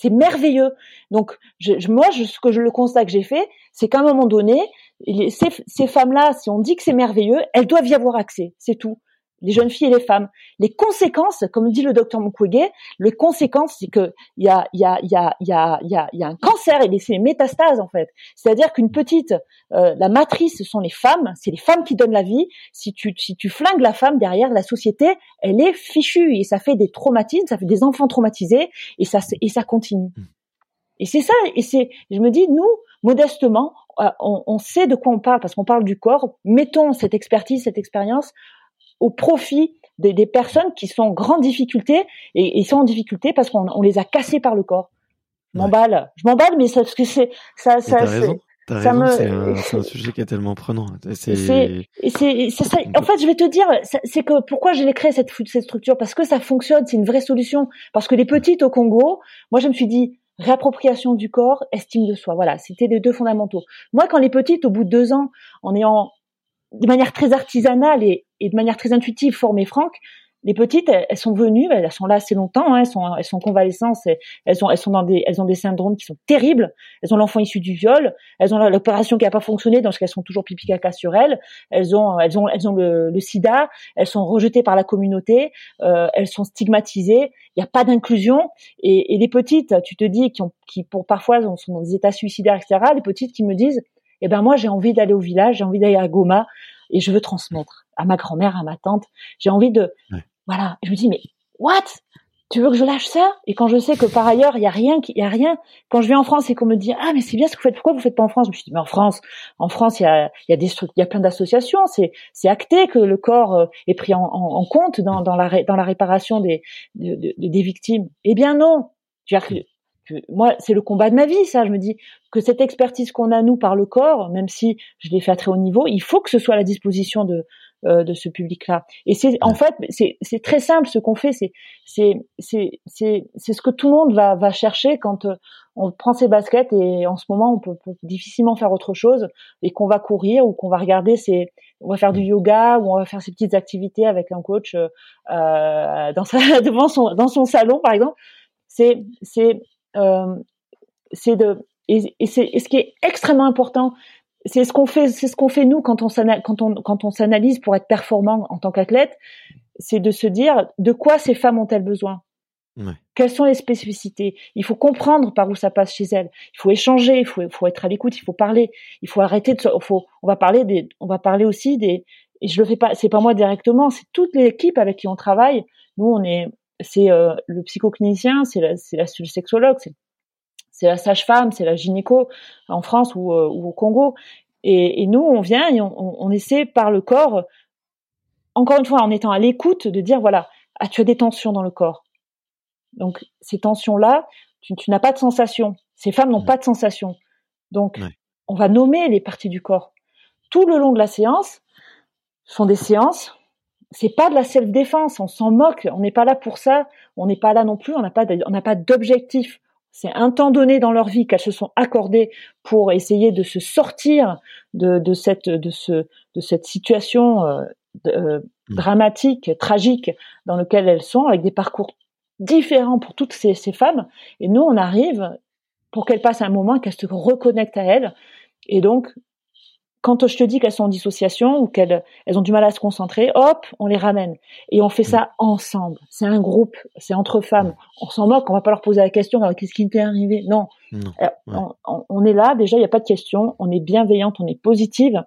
[SPEAKER 2] C'est merveilleux. Donc, je, moi, je, ce que je le constat que j'ai fait, c'est qu'à un moment donné, ces, ces femmes-là, si on dit que c'est merveilleux, elles doivent y avoir accès. C'est tout les jeunes filles et les femmes. Les conséquences, comme dit le docteur Mukwege, les conséquences, c'est que il y a, y, a, y, a, y, a, y, a, y a un cancer et c'est métastases en fait. C'est-à-dire qu'une petite, euh, la matrice, ce sont les femmes, c'est les femmes qui donnent la vie. Si tu, si tu flingues la femme derrière, la société, elle est fichue et ça fait des traumatismes, ça fait des enfants traumatisés et ça, et ça continue. Hmm. Et c'est ça, et c'est, je me dis, nous, modestement, euh, on, on sait de quoi on parle parce qu'on parle du corps. Mettons cette expertise, cette expérience au profit des, des, personnes qui sont en grande difficulté et ils sont en difficulté parce qu'on on les a cassés par le corps. Je m'emballe, je m'emballe, mais ça, parce que c'est ça, ça,
[SPEAKER 1] ça me... c'est un, un, sujet qui est tellement prenant.
[SPEAKER 2] C'est, c'est, ça. En fait, je vais te dire, c'est que pourquoi j'ai créé cette, cette structure? Parce que ça fonctionne, c'est une vraie solution. Parce que les petites au Congo, moi, je me suis dit réappropriation du corps, estime de soi. Voilà, c'était les deux fondamentaux. Moi, quand les petites, au bout de deux ans, en ayant de manière très artisanale et, de manière très intuitive formée Franck. Les petites, elles, sont venues, elles sont là assez longtemps, hein, elles sont elles sont convalescentes, elles ont elles sont dans des elles ont des syndromes qui sont terribles. Elles ont l'enfant issu du viol, elles ont l'opération qui n'a pas fonctionné, donc elles sont toujours pipi caca sur elles. Elles ont elles ont elles ont le, SIDA, elles sont rejetées par la communauté, euh, elles sont stigmatisées. Il n'y a pas d'inclusion et, et, les petites, tu te dis qui ont qui pour parfois sont dans des états suicidaires, etc. Les petites qui me disent eh ben moi j'ai envie d'aller au village, j'ai envie d'aller à Goma et je veux transmettre à ma grand-mère, à ma tante. J'ai envie de, voilà. Je me dis mais what? Tu veux que je lâche ça? Et quand je sais que par ailleurs il y a rien, il y a rien. Quand je vais en France et qu'on me dit ah mais c'est bien ce que vous faites, pourquoi vous faites pas en France? Je me suis dit mais en France, en France il y a, il y a des il y a plein d'associations, c'est c'est acté que le corps euh, est pris en, en, compte dans, dans la dans la réparation des des victimes. Eh bien non. Moi, c'est le combat de ma vie, ça. Je me dis que cette expertise qu'on a nous par le corps, même si je l'ai fait à très haut niveau, il faut que ce soit à la disposition de euh, de ce public-là. Et c'est en fait c'est c'est très simple ce qu'on fait, c'est c'est c'est c'est c'est ce que tout le monde va va chercher quand euh, on prend ses baskets et en ce moment on peut, difficilement faire autre chose et qu'on va courir ou qu'on va regarder c'est on va faire du yoga ou on va faire ses petites activités avec un coach euh, dans sa devant son dans son salon par exemple. C'est c'est euh, c'est de et, et c'est ce qui est extrêmement important, c'est ce qu'on fait, c'est ce qu'on fait nous quand on quand on quand on s'analyse pour être performant en tant qu'athlète, c'est de se dire de quoi ces femmes ont-elles besoin? Ouais. quelles sont les spécificités? Il faut comprendre par où ça passe chez elle. Il faut échanger, il faut, faut être à l'écoute, il faut parler, il faut arrêter de, faut, on va parler des, on va parler aussi des, et je le fais pas, c'est pas moi directement, c'est toute l'équipe avec qui on travaille. Nous, on est, c'est euh, le psychoclinicien, c'est la, c'est la sexologue, c'est, c'est la sage-femme, c'est la gynéco en France ou, euh, ou au Congo. Et, et, nous, on vient et on, on, essaie par le corps, encore une fois, en étant à l'écoute, de dire voilà, ah, tu as des tensions dans le corps. Donc ces tensions-là, tu, tu n'as pas de sensation. Ces femmes n'ont mmh. pas de sensation. Donc on va nommer les parties du corps. Tout le long de la séance, ce sont des séances. C'est pas de la self-défense. On s'en moque. On n'est pas là pour ça. On n'est pas là non plus. On n'a pas, on n'a pas d'objectif. C'est un temps donné dans leur vie qu'elles se sont accordées pour essayer de se sortir de, de cette, de ce, de cette situation euh, euh, mmh. dramatique, tragique dans lequel elles sont, avec des parcours différents pour toutes ces, ces femmes. Et nous, on arrive pour qu'elles passent un moment, qu'elles se reconnectent à elles. Et donc, quand je te dis qu'elles sont en dissociation ou qu'elles elles ont du mal à se concentrer, hop, on les ramène. Et on fait ça ensemble. C'est un groupe, c'est entre femmes. On s'en moque, on va pas leur poser la question, qu'est-ce qui t'est arrivé Non. Euh, on, on, est là, déjà, il n'y a pas de question. On est bienveillante, on est positive.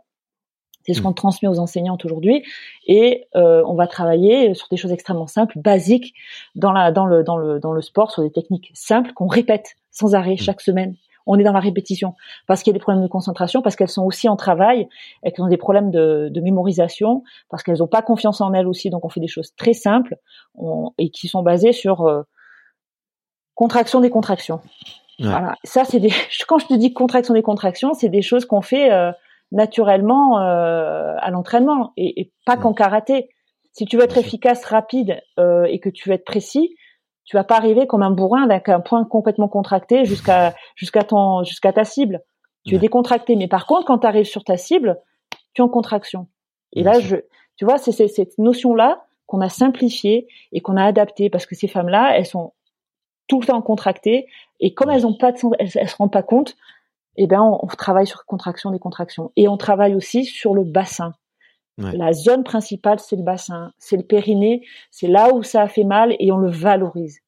[SPEAKER 2] C'est ce mm. qu'on transmet aux enseignantes aujourd'hui, et euh, on va travailler sur des choses extrêmement simples, basiques dans la dans le dans le dans le sport, sur des techniques simples qu'on répète sans arrêt mm. chaque semaine. On est dans la répétition parce qu'il y a des problèmes de concentration, parce qu'elles sont aussi en travail, et qu'elles ont des problèmes de, de mémorisation, parce qu'elles n'ont pas confiance en elles aussi. Donc on fait des choses très simples et qui sont basées sur euh, contraction des contractions. Voilà, ça c'est des. Quand je te dis contraction des contractions, c'est des choses qu'on fait. Euh, naturellement euh, à l'entraînement et, et, pas qu'en karaté. Si tu veux être efficace, rapide euh, et que tu veux être précis, tu vas pas arriver comme un bourrin avec un point complètement contracté jusqu'à jusqu'à ton jusqu'à ta cible. Tu es décontracté, mais par contre, quand tu arrives sur ta cible, tu es en contraction. Et là, je, tu vois, c'est cette notion-là qu'on a simplifiée et qu'on a adaptée parce que ces femmes-là, elles sont tout le temps contractées et comme elles ont pas de, elles, elles se rendent pas compte, eh ben on, travaille sur contraction des contractions et on travaille aussi sur le bassin. La zone principale, c'est le bassin, c'est le périnée, c'est là où ça a fait mal et on le valorise.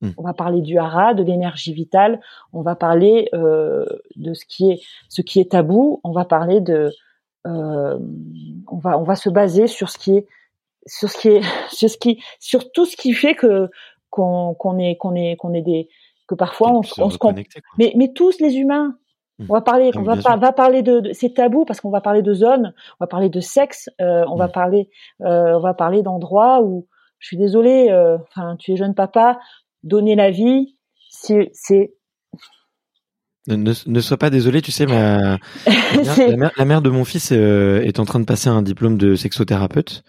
[SPEAKER 2] Hmm. On va parler du hara, de l'énergie vitale. On va parler euh, de ce qui est ce qui est tabou. On va parler de euh, on va on va se baser sur ce qui est sur ce qui est sur ce qui sur tout ce qui fait que qu'on qu'on est qu'on est qu'on est des que parfois on, on se mais mais tous les humains on va parler, on va, va parler de, de c'est tabou parce qu'on va parler de zones, on va parler de sexe, euh, on va parler, euh, on va parler d'endroits où je suis désolée, euh, enfin tu es jeune papa, donner la vie, c'est
[SPEAKER 1] ne, ne, sois pas désolé, tu sais, ma, la, mère, la, mère, de mon fils est en train de passer un diplôme de sexothérapeute.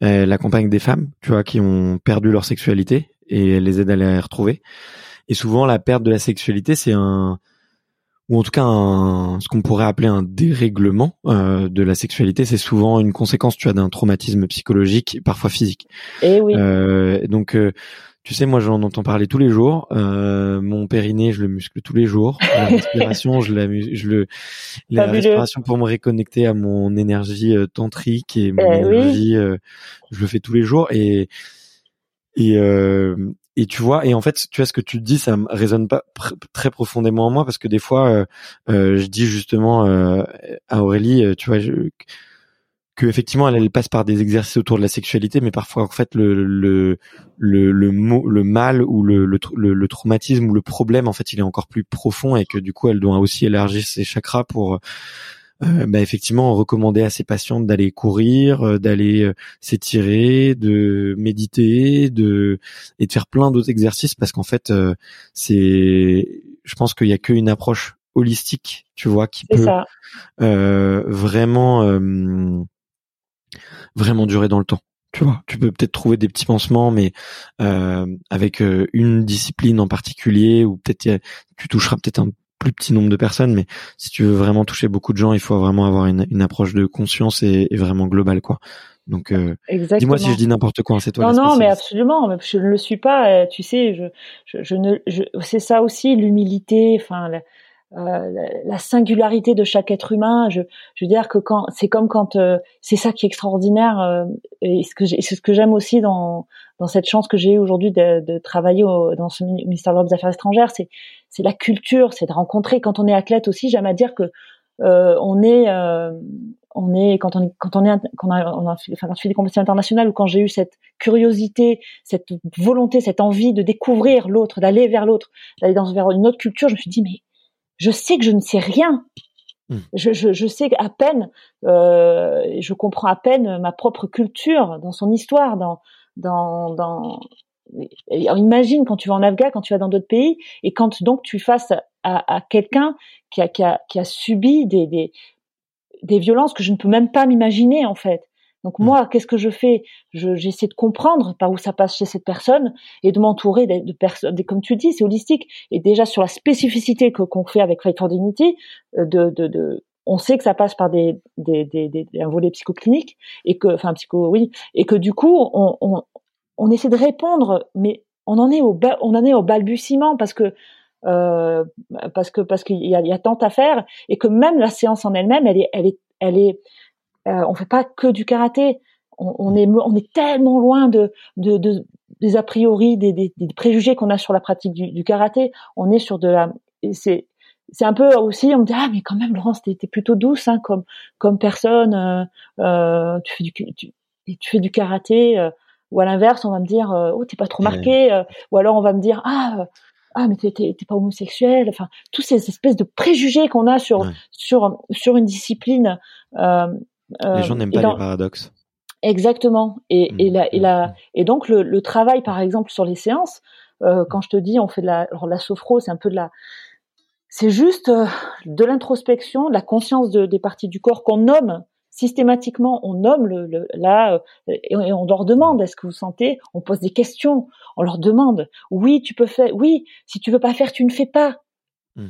[SPEAKER 1] Elle accompagne des femmes, tu vois, qui ont perdu leur sexualité et elle les aide à la retrouver. Et souvent, la perte de la sexualité, c'est un, ou en tout cas ce qu'on pourrait appeler un dérèglement euh, de la sexualité, c'est souvent une conséquence, tu as d'un traumatisme psychologique, parfois physique.
[SPEAKER 2] Et eh oui.
[SPEAKER 1] Euh, donc, euh, tu sais, moi, j'en entends parler tous les jours. Euh, mon périnée, je le muscle tous les jours. La respiration, je la, je le, la respiration pour me reconnecter à mon énergie euh, tantrique et mon eh énergie, je le fais tous les jours et et et tu vois et en fait tu vois ce que tu dis ça résonne pas très profondément en moi parce que des fois euh, euh, je dis justement euh, à Aurélie tu vois je, que effectivement elle, elle, passe par des exercices autour de la sexualité mais parfois en fait le le le le, le mal ou le, le, le traumatisme ou le problème en fait il est encore plus profond et que du coup elle doit aussi élargir ses chakras pour euh, bah, effectivement recommander à ses patientes d'aller courir, euh, d'aller euh, s'étirer, de méditer, de et de faire plein d'autres exercices parce qu'en fait c'est, je pense qu'il y a qu'une approche holistique, tu vois, qui peut vraiment vraiment durer dans le temps. Tu vois, tu peux peut-être trouver des petits pansements, mais avec une discipline en particulier, ou peut-être tu toucheras peut-être un plus petit nombre de personnes, mais si tu veux vraiment toucher beaucoup de gens, il faut vraiment avoir une, une approche de conscience et, et, vraiment globale, quoi. Donc, euh, dis-moi si je dis n'importe quoi, c'est toi.
[SPEAKER 2] Non, non, mais absolument. Je ne le suis pas. Euh, tu sais, je, je, je ne, je, c'est ça aussi l'humilité. Enfin, la singularité de chaque être humain. Je, je veux dire que quand c'est comme quand c'est ça qui est extraordinaire et ce que c'est ce que j'aime aussi dans dans cette chance que j'ai eu aujourd'hui de, de, travailler au, dans ce ministère des Affaires étrangères, c'est c'est la culture, c'est de rencontrer. Quand on est athlète aussi, j'aime à dire que euh, on est euh, on est quand on est quand on est quand on a, on a enfin, quand des compétitions internationales ou quand j'ai eu cette curiosité, cette volonté, cette envie de découvrir l'autre, d'aller vers l'autre, d'aller dans vers une autre culture, je me suis dit mais je sais que je ne sais rien. Hmm. Je, je, je, sais à peine, euh, je comprends à peine ma propre culture dans son histoire, dans dans, dans imagine quand tu vas en Afghan, quand tu vas dans d'autres pays, et quand donc tu fasses à, à quelqu'un qui a, qui, a, qui a subi des, des, des violences que je ne peux même pas m'imaginer en fait. Donc mm. moi, qu'est-ce que je fais? J'essaie de comprendre par où ça passe chez cette personne et de m'entourer de, de personnes. Comme tu dis, c'est holistique. Et déjà sur la spécificité que qu'on fait avec Fight for Dignity, euh, de, de, de, on sait que ça passe par des, des, des, des un volet psychoclinique et que, enfin psycho, oui, et que du coup, on, on, on essaie de répondre, mais on en est au, on en est au balbutiement parce que euh, parce que parce qu'il y a, y a tant à faire et que même la séance en elle-même, elle est, elle est, elle est, euh, on fait pas que du karaté. On, on, est, on est tellement loin de, de, de des a priori, des, des, des préjugés qu'on a sur la pratique du, du, karaté. On est sur de la, c'est, c'est un peu aussi, on me dit ah mais quand même Laurence, t'es, plutôt douce hein, comme comme personne. Euh, euh tu fais du tu, tu fais du karaté. Euh, ou à l'inverse, on va me dire euh, oh t'es pas trop marqué. ou alors on va me dire ah ah mais t'es pas homosexuel enfin tous ces espèces de préjugés qu'on a sur sur sur une discipline
[SPEAKER 1] euh, euh, les gens n'aiment pas les paradoxes
[SPEAKER 2] exactement et mmh, et la, et mmh, la mmh. et donc le, le, travail par exemple sur les séances euh, quand je te dis on fait de la alors la sophro c'est un peu de la c'est juste euh, de l'introspection de la conscience de, des parties du corps qu'on nomme systématiquement, on nomme le, le là euh, et on leur demande est-ce que vous sentez On pose des questions, on leur demande oui, tu peux faire, oui, si tu veux pas faire, tu ne fais pas.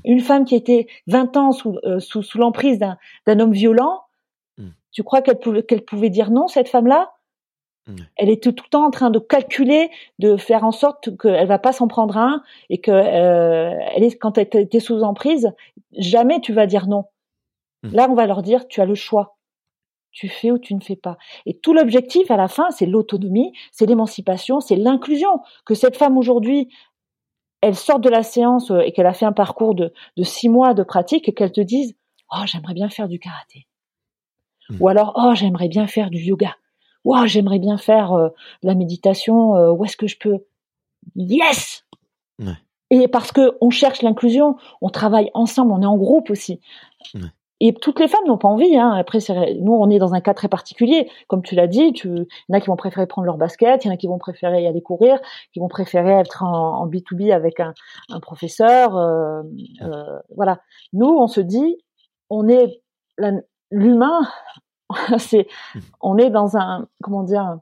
[SPEAKER 2] Une femme qui était 20 ans sous, euh, sous, sous l'emprise d'un, homme violent. Tu crois qu'elle pouvait, qu'elle pouvait dire non, cette femme-là? Hmm. Elle était tout le temps en train de calculer, de faire en sorte qu'elle va pas s'en prendre un et que euh, elle est, quand elle était sous emprise, jamais tu vas dire non. Là, on va leur dire tu as le choix tu fais ou tu ne fais pas. Et tout l'objectif à la fin, c'est l'autonomie, c'est l'émancipation, c'est l'inclusion. Que cette femme aujourd'hui, elle sorte de la séance euh, et qu'elle a fait un parcours de, de six mois de pratique et qu'elle te dise, oh, j'aimerais bien faire du karaté. Mmh. Ou alors, oh, j'aimerais bien faire du yoga. Ou oh, j'aimerais bien faire euh, la méditation. Euh, où est-ce que je peux? Yes. Et parce que on cherche l'inclusion, on travaille ensemble, on est en groupe aussi. Et toutes les femmes n'ont pas envie. Hein. Après, nous, on est dans un cas très particulier. Comme tu l'as dit, tu... il y en a qui vont préférer prendre leur basket, il y en a qui vont préférer y aller courir, qui vont préférer être en, B2B avec un, un professeur. Euh, euh, voilà. Nous, on se dit, on est l'humain. c'est, on est dans un, comment dire,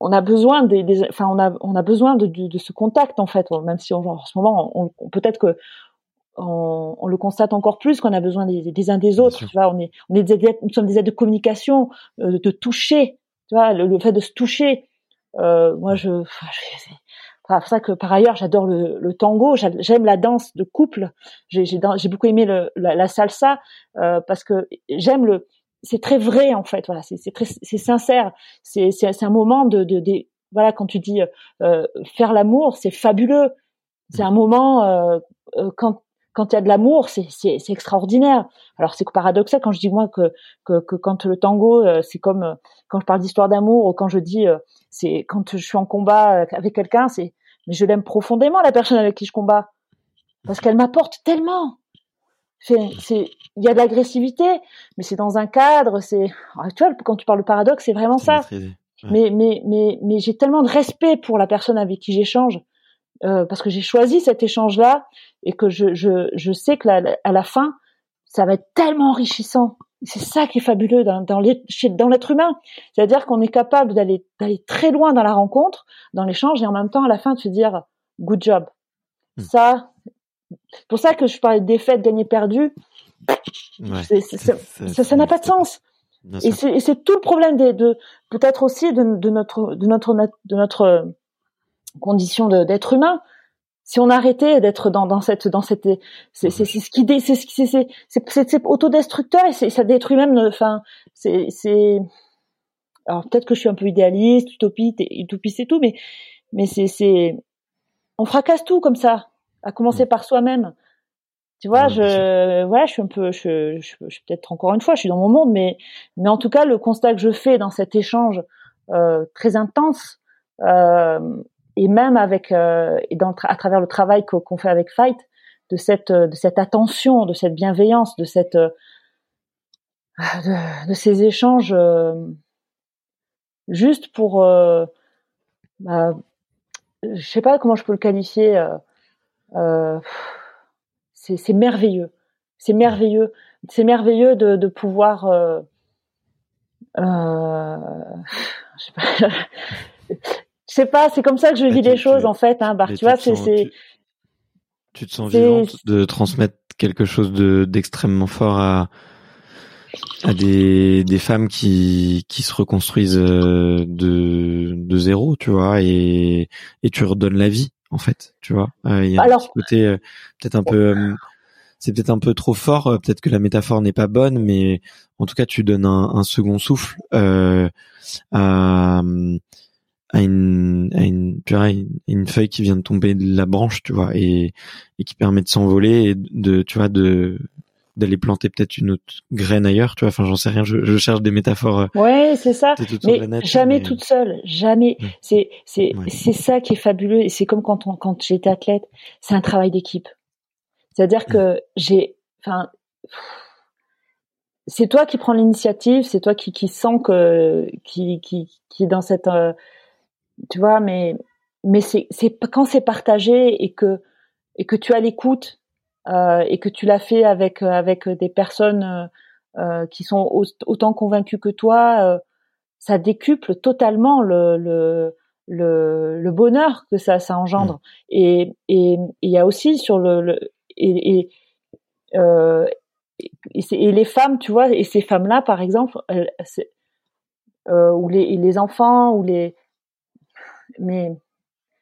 [SPEAKER 2] on a besoin des, des, enfin on a on a besoin de, de, de, ce contact en fait même si en ce moment on, peut-être que on, on, le constate encore plus qu'on a besoin des, des uns des autres. Tu vois, on est, on est des nous sommes des aides de communication, euh, de toucher. Tu vois, le, fait de se toucher. Euh, moi, je, c'est pour ça que par ailleurs, j'adore le, le, tango. J'aime la danse de couple. J'ai beaucoup aimé le, la, la, salsa euh, parce que j'aime le. C'est très vrai en fait. Voilà, c'est très, c'est sincère. C'est c'est un moment de, de, de, voilà quand tu dis euh, faire l'amour, c'est fabuleux. C'est un moment euh, euh quand quand il y a de l'amour, c'est, c'est, c'est extraordinaire. Alors c'est paradoxal quand je dis moi que, que, que quand le tango, euh, c'est comme euh, quand je parle d'histoire d'amour ou quand je dis euh, c'est quand je suis en combat avec quelqu'un, c'est mais je l'aime profondément la personne avec qui je combats parce qu'elle m'apporte tellement. C'est, il y a de l'agressivité, mais c'est dans un cadre. C'est, ah, tu vois, quand tu parles de paradoxe, c'est vraiment ça. Mais mais mais mais j'ai tellement de respect pour la personne avec qui j'échange euh, parce que j'ai choisi cet échange-là et que je, je, je sais que la, à la fin, ça va être tellement enrichissant. C'est ça qui est fabuleux dans, dans l'être humain. C'est-à-dire qu'on est capable d'aller d'aller très loin dans la rencontre, dans l'échange, et en même temps, à la fin, de se dire good job. Hmm. Ça, c'est pour ça que je parlais de défaite, gagné, perdu. Ouais, ça n'a pas de sens. Et c'est tout le problème de, de peut-être aussi de, de, notre de notre de notre condition d'être humain, si on arrêtait d'être dans, dans cette dans cette c'est c'est ce qui c'est c'est c'est c'est autodestructeur et ça détruit même enfin c'est c'est alors peut-être que je suis un peu idéaliste utopiste utopiste et tout mais mais c'est c'est on fracasse tout comme ça à commencer par soi-même. Tu vois je ouais je suis un peu je, je, je suis peut-être encore une fois je suis dans mon monde mais mais en tout cas le constat que je fais dans cet échange euh, très intense euh, et même avec euh, et à travers le travail qu'on fait avec Fight, de cette de cette attention, de cette bienveillance, de cette de, de ces échanges euh, juste pour euh, bah, je sais pas comment je peux le qualifier euh, euh c'est merveilleux. C'est merveilleux. C'est merveilleux de, de pouvoir euh, euh, je sais pas je sais pas, c'est comme ça que je vis les choses en fait. Hein, tu vois, c'est
[SPEAKER 1] tu, tu, te sens vivante de transmettre quelque chose de d'extrêmement fort à à des des femmes qui qui se reconstruisent euh, de de zéro, tu vois, et et tu redonnes la vie en fait, tu vois. Euh, il y a un côté euh, peut-être un peu c'est peut-être un peu trop fort, peut-être que la métaphore n'est pas bonne, mais en tout cas tu donnes un, un second souffle euh, à à une à une, tu vois, une, feuille qui vient de tomber de la branche tu vois et et qui permet de s'envoler et de tu vois de d'aller planter peut-être une autre graine ailleurs tu vois. Enfin j'en sais rien je, je, cherche des métaphores
[SPEAKER 2] euh, ouais c'est ça. mais jamais toute seule jamais. C'est c'est c'est ça qui est fabuleux et c'est comme quand on, quand j'étais athlète c'est un travail d'équipe. C'est à dire que j'ai enfin c'est toi qui prends l'initiative c'est toi qui qui sens que qui qui qui est dans cette euh, tu vois, mais mais c'est c'est quand c'est partagé et que et que tu as l'écoute euh, et que tu l'as fait avec avec des personnes euh, euh qui sont autant convaincues que toi, euh, ça décuple totalement le, le le, le bonheur que ça ça engendre. Mmh. Et et il y a aussi sur le, le et, et euh, et, les femmes, tu vois, et ces femmes-là, par exemple, elles, euh, ou les, les enfants, ou les, mais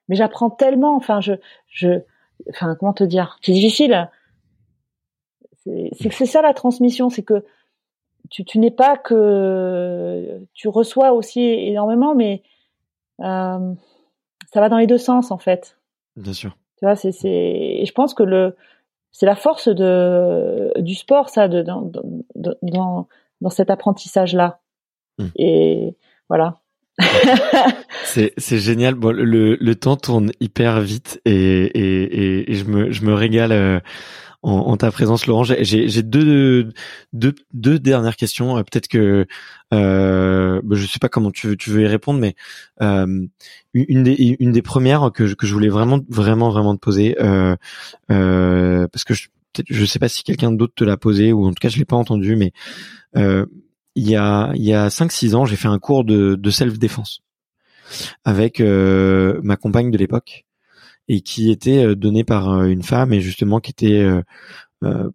[SPEAKER 2] mais j'apprends tellement. Enfin, je je enfin comment te dire? C'est difficile. C'est c'est ça la transmission, c'est que tu, tu n'es pas que tu reçois aussi énormément, mais euh, ça va dans les deux sens en fait.
[SPEAKER 1] Bien sûr.
[SPEAKER 2] Tu vois, c'est c'est je pense que le c'est la force de du sport ça de dans dans dans, cet apprentissage là. Mmh. Et voilà
[SPEAKER 1] c'est c'est génial. Bon, le le temps tourne hyper vite et et et, je me je me régale euh, en, en ta présence, Laurent. J'ai j'ai deux deux deux dernières questions. Euh, peut-être que euh, bah, je sais pas comment tu veux tu veux y répondre, mais euh, une des une des premières que je, que je voulais vraiment vraiment vraiment te poser euh, euh, parce que je je sais pas si quelqu'un d'autre te l'a posé ou en tout cas je l'ai pas entendu, mais il y a il y a 5 6 ans, j'ai fait un cours de, de self défense avec euh, ma compagne de l'époque et qui était euh, donné par euh, une femme et justement qui était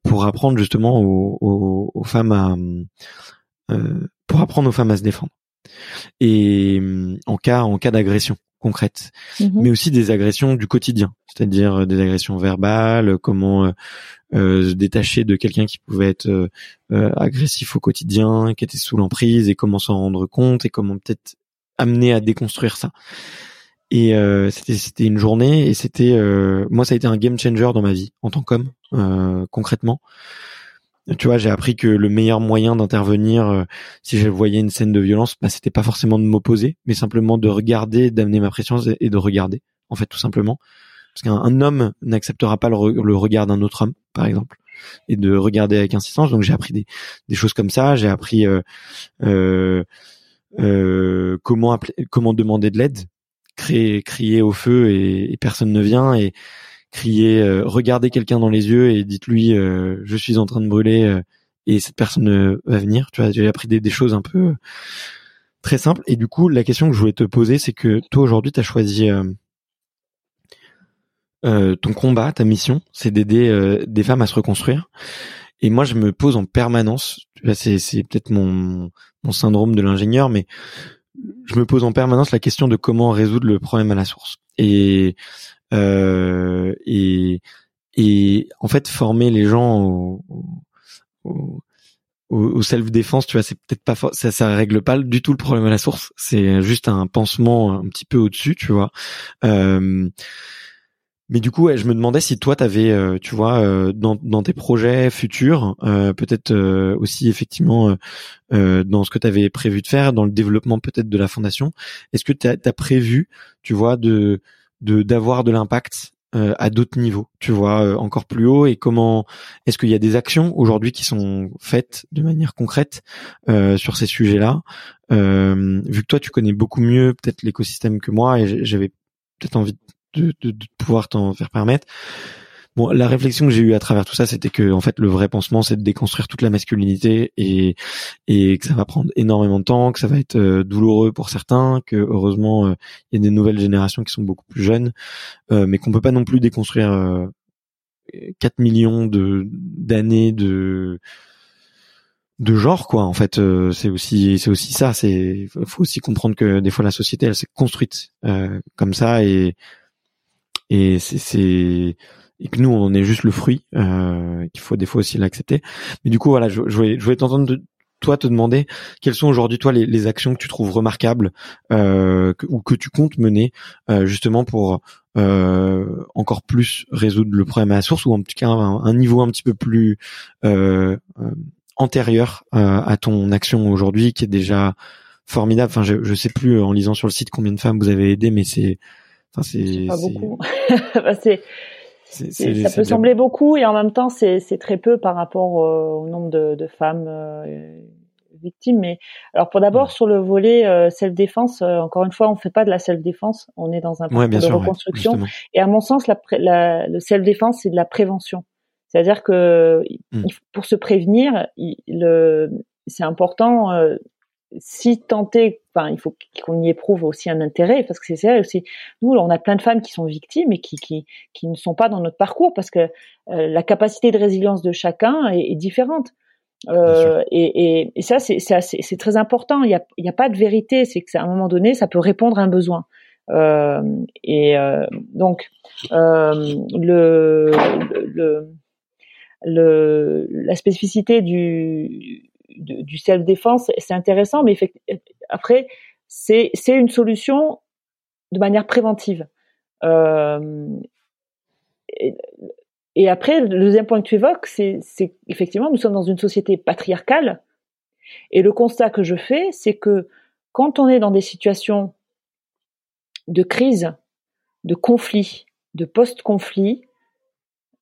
[SPEAKER 1] pour apprendre justement aux, aux, femmes à pour apprendre aux femmes à se défendre. Et en cas en cas d'agression concrète, mhm. mais aussi des agressions du quotidien, c'est-à-dire des agressions verbales, comment euh, se détacher de quelqu'un qui pouvait être euh, euh, agressif au quotidien, qui était sous l'emprise, et comment s'en rendre compte, et comment peut-être amener à déconstruire ça. Et c'était c'était une journée, et c'était moi ça a été un game changer dans ma vie en tant qu'homme concrètement tu vois, j'ai appris que le meilleur moyen d'intervenir si je voyais une scène de violence, bah, c'était pas forcément de m'opposer, mais simplement de regarder, d'amener ma présence et de regarder, en fait, tout simplement parce qu'un homme n'acceptera pas le, regard d'un autre homme, par exemple, et de regarder avec insistance. Donc j'ai appris des, des, choses comme ça. J'ai appris euh, euh, euh, comment comment demander de l'aide, crier au feu et, et, personne ne vient et crier, euh, regardez quelqu'un dans les yeux et dites-lui euh, je suis en train de brûler euh, et cette personne va venir. Tu vois, j'ai appris des, des, choses un peu très simples. Et du coup, la question que je voulais te poser, c'est que toi aujourd'hui, tu as choisi euh, ton combat, ta mission, c'est d'aider euh, des femmes à se reconstruire. Et moi, je me pose en permanence, c'est, c'est peut-être mon, mon syndrome de l'ingénieur, mais je me pose en permanence la question de comment résoudre le problème à la source. Et euh, et et en fait former les gens au, au, au self défense tu vois c'est peut-être pas ça ça règle pas du tout le problème à la source. C'est juste un pansement un petit peu au-dessus tu vois. Euh, mais du coup, je me demandais si toi, tu avais, euh, tu vois, euh, dans, dans, tes projets futurs, euh, peut-être aussi effectivement dans ce que tu avais prévu de faire, dans le développement peut-être de la fondation, est-ce que tu as, prévu, tu vois, de d'avoir de, l'impact à d'autres niveaux, tu vois, encore plus haut Et comment est-ce qu'il y a des actions aujourd'hui qui sont faites de manière concrète sur ces sujets-là? Vu que toi, tu connais beaucoup mieux peut-être l'écosystème que moi, et j'avais peut-être envie de de, de, de pouvoir t'en faire permettre. Bon, la réflexion que j'ai eue à travers tout ça, c'était que en fait le vrai pansement, c'est de déconstruire toute la masculinité et et que ça va prendre énormément de temps, que ça va être euh, douloureux pour certains, que heureusement euh, il y a des nouvelles générations qui sont beaucoup plus jeunes, euh, mais qu'on peut pas non plus déconstruire 4 millions de d'années de de genre quoi en fait c'est aussi c'est aussi ça c'est faut aussi comprendre que des fois la société elle s'est construite comme ça et et c'est et que nous on est juste le fruit euh, qu'il faut des fois aussi l'accepter mais du coup voilà je, je voulais je voulais t'entendre de, toi te demander quelles sont aujourd'hui toi les, les, actions que tu trouves remarquables euh, ou que tu comptes mener euh, justement pour euh, encore plus résoudre le problème à la source ou en tout cas un, un niveau un petit peu plus euh, euh antérieur euh, à ton action aujourd'hui qui est déjà formidable enfin je, je sais plus en lisant sur le site combien de femmes vous avez aidé mais c'est
[SPEAKER 2] c'est pas beaucoup. Ça peut sembler beaucoup et en même temps c'est très peu par rapport au, nombre de, de femmes euh, victimes. Mais alors pour d'abord sur le volet euh, self défense, euh, encore une fois on fait pas de la self défense, on est dans un
[SPEAKER 1] parcours
[SPEAKER 2] de reconstruction. et à mon sens la, la, le self défense c'est de la prévention. C'est-à-dire que mmh. pour se prévenir, le c'est important si tenter, enfin, il faut qu'on y éprouve aussi un intérêt, parce que c'est ça aussi. Nous, on a plein de femmes qui sont victimes et qui qui, qui ne sont pas dans notre parcours parce que euh, la capacité de résilience de chacun est, est différente. Euh, et, et, et, ça, c'est c'est très important. Il n'y a, y a pas de vérité. C'est que à un moment donné, ça peut répondre à un besoin. Euh, et euh, donc, euh, le, le, le, la spécificité du du self-défense, c'est intéressant, mais après, c'est une solution de manière préventive. Euh, et, après, le deuxième point que tu évoques, c'est effectivement, nous sommes dans une société patriarcale, et le constat que je fais, c'est que quand on est dans des situations de crise, de conflit, de post-conflit,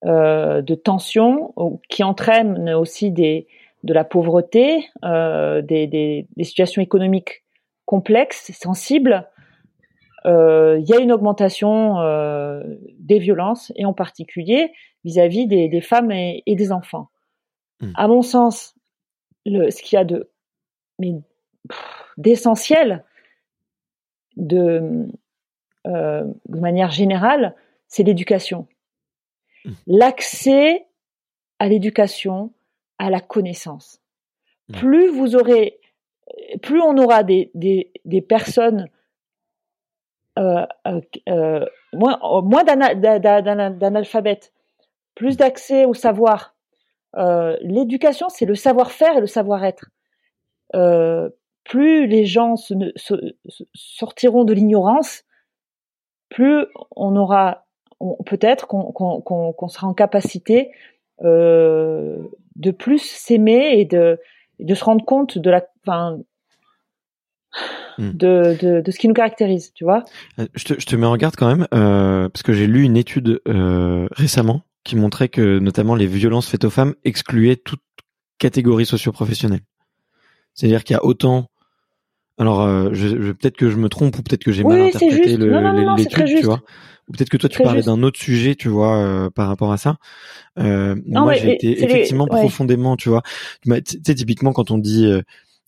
[SPEAKER 2] euh, de tension, qui entraînent aussi des, de la pauvreté, euh, des, des, des, situations économiques complexes, sensibles, euh, il y a une augmentation euh, des violences et en particulier vis-à-vis des, des, femmes et, et des enfants. Mmh. À mon sens, le, ce qu'il y a de d'essentiel de, de manière générale, c'est l'éducation. Mmh. L'accès à l'éducation, à la connaissance. Mmh. Plus vous aurez, plus on aura des, des, des personnes euh, euh, euh moins, moins d'analphabètes, plus d'accès au savoir. Euh, l'éducation, c'est le savoir-faire et le savoir-être. Plus les gens se, se, sortiront de l'ignorance, plus on aura, peut-être qu'on sera en capacité euh, de plus s'aimer et de, de se rendre compte de la, enfin, hmm. de, de, de, ce qui nous caractérise, tu vois.
[SPEAKER 1] Euh, je te, je te mets en garde quand même, euh, parce que j'ai lu une étude euh, récemment qui montrait que notamment les violences faites aux femmes excluaient toute catégorie socio-professionnelle. C'est-à-dire qu'il y a autant alors, euh, je, je, peut-être que je me trompe ou peut-être que j'ai mal interprété l'étude, tu vois. Ou peut-être que toi tu parlais d'un autre sujet, tu vois, euh, par rapport à ça. Euh, moi, j'ai été effectivement profondément, tu vois. Tu sais, typiquement quand on dit, euh,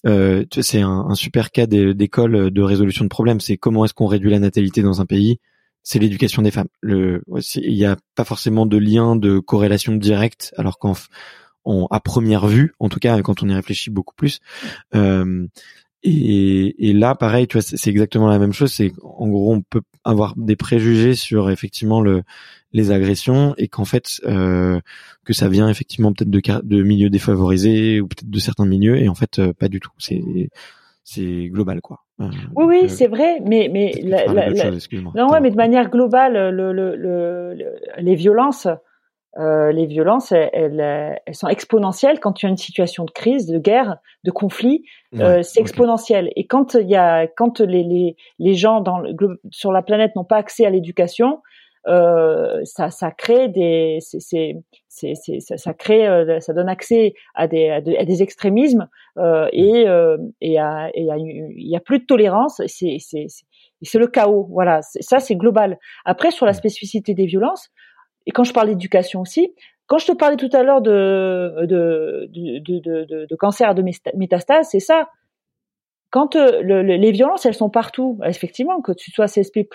[SPEAKER 1] euh c'est un, un, super cas d'école de résolution de problèmes. C'est comment est-ce qu'on réduit la natalité dans un pays? C'est l'éducation des femmes. Le, il n'y a pas forcément de lien de corrélation directe, alors qu'en à première vue, en tout cas quand on y réfléchit beaucoup plus, euh, et, et là, pareil, tu vois, c'est exactement la même chose. C'est en gros, on peut avoir des préjugés sur effectivement le les agressions et qu'en fait euh, que ça vient effectivement peut-être de de milieux défavorisés ou peut-être de certains milieux et en fait euh, pas du tout. C'est c'est global quoi.
[SPEAKER 2] Euh, oui, oui, c'est vrai, mais mais la, la, non, ouais, mais de manière globale, le, le, le, les violences, euh, les violences, elles, elles, sont exponentielles quand tu as une situation de crise, de guerre, de conflit. Euh, c'est exponentiel. Et quand il y a, quand les les, les gens dans le, sur la planète n'ont pas accès à l'éducation, euh, ça, ça crée des, c'est, c'est, c'est, ça, ça, crée, euh, ça donne accès à des, à, des extrémismes euh, et euh, et il y a plus de tolérance. C'est, c'est, c'est le chaos. Voilà, ça c'est global. Après sur la spécificité des violences et quand je parle d'éducation aussi, quand je te parlais tout à l'heure de de, de, de, cancer de métastase, c'est ça quand euh, les violences, elles sont partout. Effectivement, que tu sois CSP++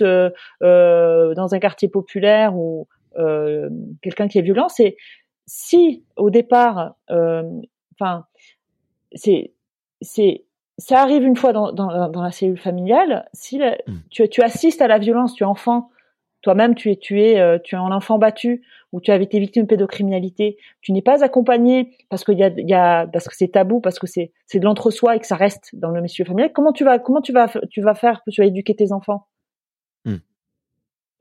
[SPEAKER 2] euh, euh, dans un quartier populaire ou euh, quelqu'un qui est violent, c'est si au départ, enfin, c'est c'est ça arrive une fois dans, dans, dans, la cellule familiale. Si mmh. tu, tu assistes à la violence, tu es enfant, toi-même tu es tué, euh, tu es un enfant battu ou tu as été victime de pédocriminalité, tu n'es pas accompagné parce qu'il y a, il y a parce que c'est tabou, parce que c'est c'est de l'entre-soi et que ça reste dans le monsieur familial. Comment tu vas comment tu vas tu vas faire tu vas éduquer tes enfants hmm.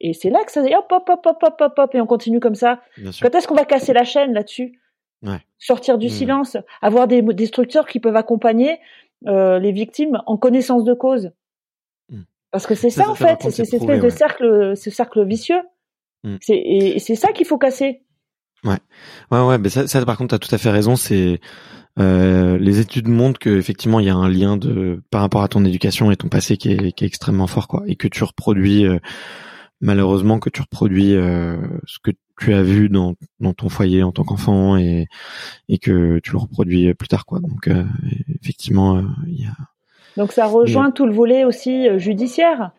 [SPEAKER 2] Et c'est là que ça hop hop hop hop hop hop hop et on continue comme ça. Quand est-ce qu'on va casser la chaîne là-dessus? Ouais. Sortir du hmm. silence, avoir des, des structures qui peuvent accompagner euh, les victimes en connaissance de cause. Parce que c'est ça, en fait, c'est cette espèce de cercle, ce cercle vicieux. Mm. C'est et, c'est ça qu'il faut casser.
[SPEAKER 1] Ouais, ouais, ouais. Mais ça, ça par contre, t'as tout à fait raison. C'est euh, les études montrent que effectivement, il y a un lien de par rapport à ton éducation et ton passé qui est, qui est extrêmement fort, quoi, et que tu reproduis euh, malheureusement que tu reproduis euh, ce que tu as vu dans, dans ton foyer en tant qu'enfant et, et que tu le reproduis plus tard, quoi. Donc euh, effectivement, il y a
[SPEAKER 2] donc ça rejoint tout le volet aussi euh, judiciaire.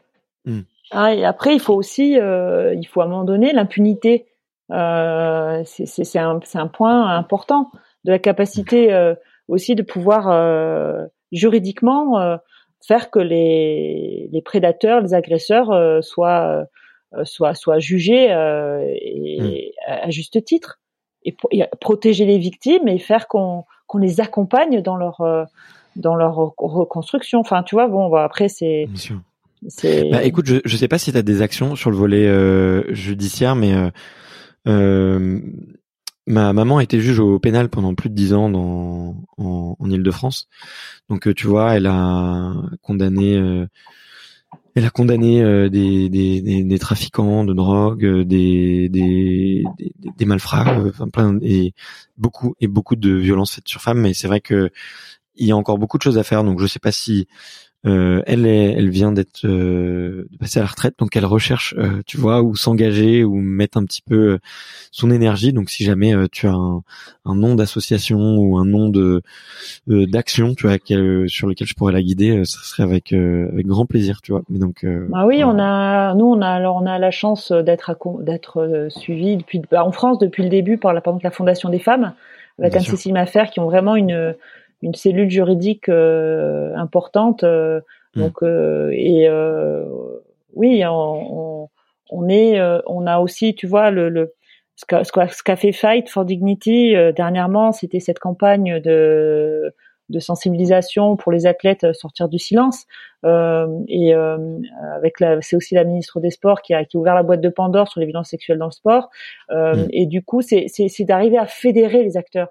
[SPEAKER 2] Hmm. Ah, et après, il faut aussi, euh, il faut à un moment donné l'impunité. Euh, c'est un, un, point important de la capacité euh, aussi de pouvoir juridiquement faire que les, les, prédateurs, les agresseurs soient, soient, soient jugés et, à, juste titre et, protéger les victimes et faire qu'on qu'on les accompagne dans leur dans leur reconstruction. Enfin, tu vois, bon, bah, après c'est.
[SPEAKER 1] Bah, écoute, je je sais pas si tu as des actions sur le volet euh, judiciaire, mais euh, euh, ma maman a été juge au pénal pendant plus de dix ans dans en, en Île-de-France. Donc tu vois, elle a condamné. Elle a condamné des, des, des, des, trafiquants de drogue, des, des, des, des malfrats, enfin plein et beaucoup et beaucoup de violences faites sur femmes. Mais c'est vrai que il y a encore beaucoup de choses à faire. Donc je sais pas si euh, elle est, elle vient d'être euh, de passer à la retraite, donc elle recherche, euh, tu vois, où s'engager ou mettre un petit peu son énergie. Donc si jamais tu as un, un nom d'association ou un nom de d'action, tu vois, sur lequel je pourrais la guider, ce serait avec avec grand plaisir, tu vois. Mais donc
[SPEAKER 2] bah oui, on a nous on a alors on a la chance d'être d'être suivi depuis bah, en France depuis le début par la par exemple la Fondation des femmes avec Anne-Cécile Maffer qui ont vraiment une une cellule juridique euh, importante. Euh, hmm. donc euh, et oui, on, on, est, on a aussi, tu vois, le, le ce qu'a ce fait Fight for Dignity dernièrement, c'était cette campagne de de sensibilisation pour les athlètes sortir du silence euh, et euh, avec la c'est aussi la ministre des sports qui a qui a ouvert la boîte de Pandore sur les violences sexuelles dans le sport euh, hmm. et du coup c'est c'est d'arriver à fédérer les acteurs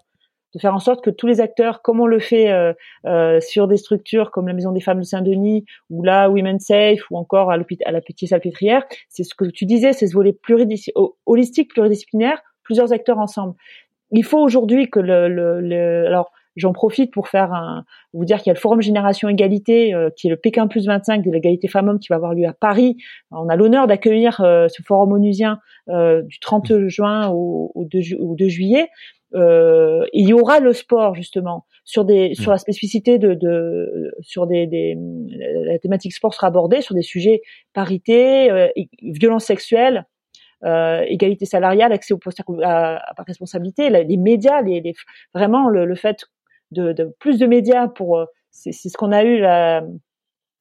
[SPEAKER 2] de faire en sorte que tous les acteurs, comme on le fait euh, euh, sur des structures comme la Maison des Femmes de Saint-Denis ou la Women Safe ou encore à, à la Petite Salpêtrière, c'est ce que tu disais, c'est ce volet holistique, pluridisciplinaire, plusieurs acteurs ensemble. Il faut aujourd'hui que le, le, le alors j'en profite pour faire un, vous dire qu'il y a le Forum Génération Égalité, euh, qui est le Pékin plus 25 de l'égalité femmes-hommes qui va avoir lieu à Paris. On a l'honneur d'accueillir euh, ce forum onusien euh, du 30 juin au, au, 2, au 2 juillet. Euh, il y aura le sport justement sur des sur la spécificité de, de sur des, des la thématique sport sera abordée sur des sujets parité, euh, violence sexuelle, euh, égalité salariale, accès au poste à, à, responsabilité, les médias, les, les vraiment le, le, fait de, de plus de médias pour c'est ce qu'on a eu là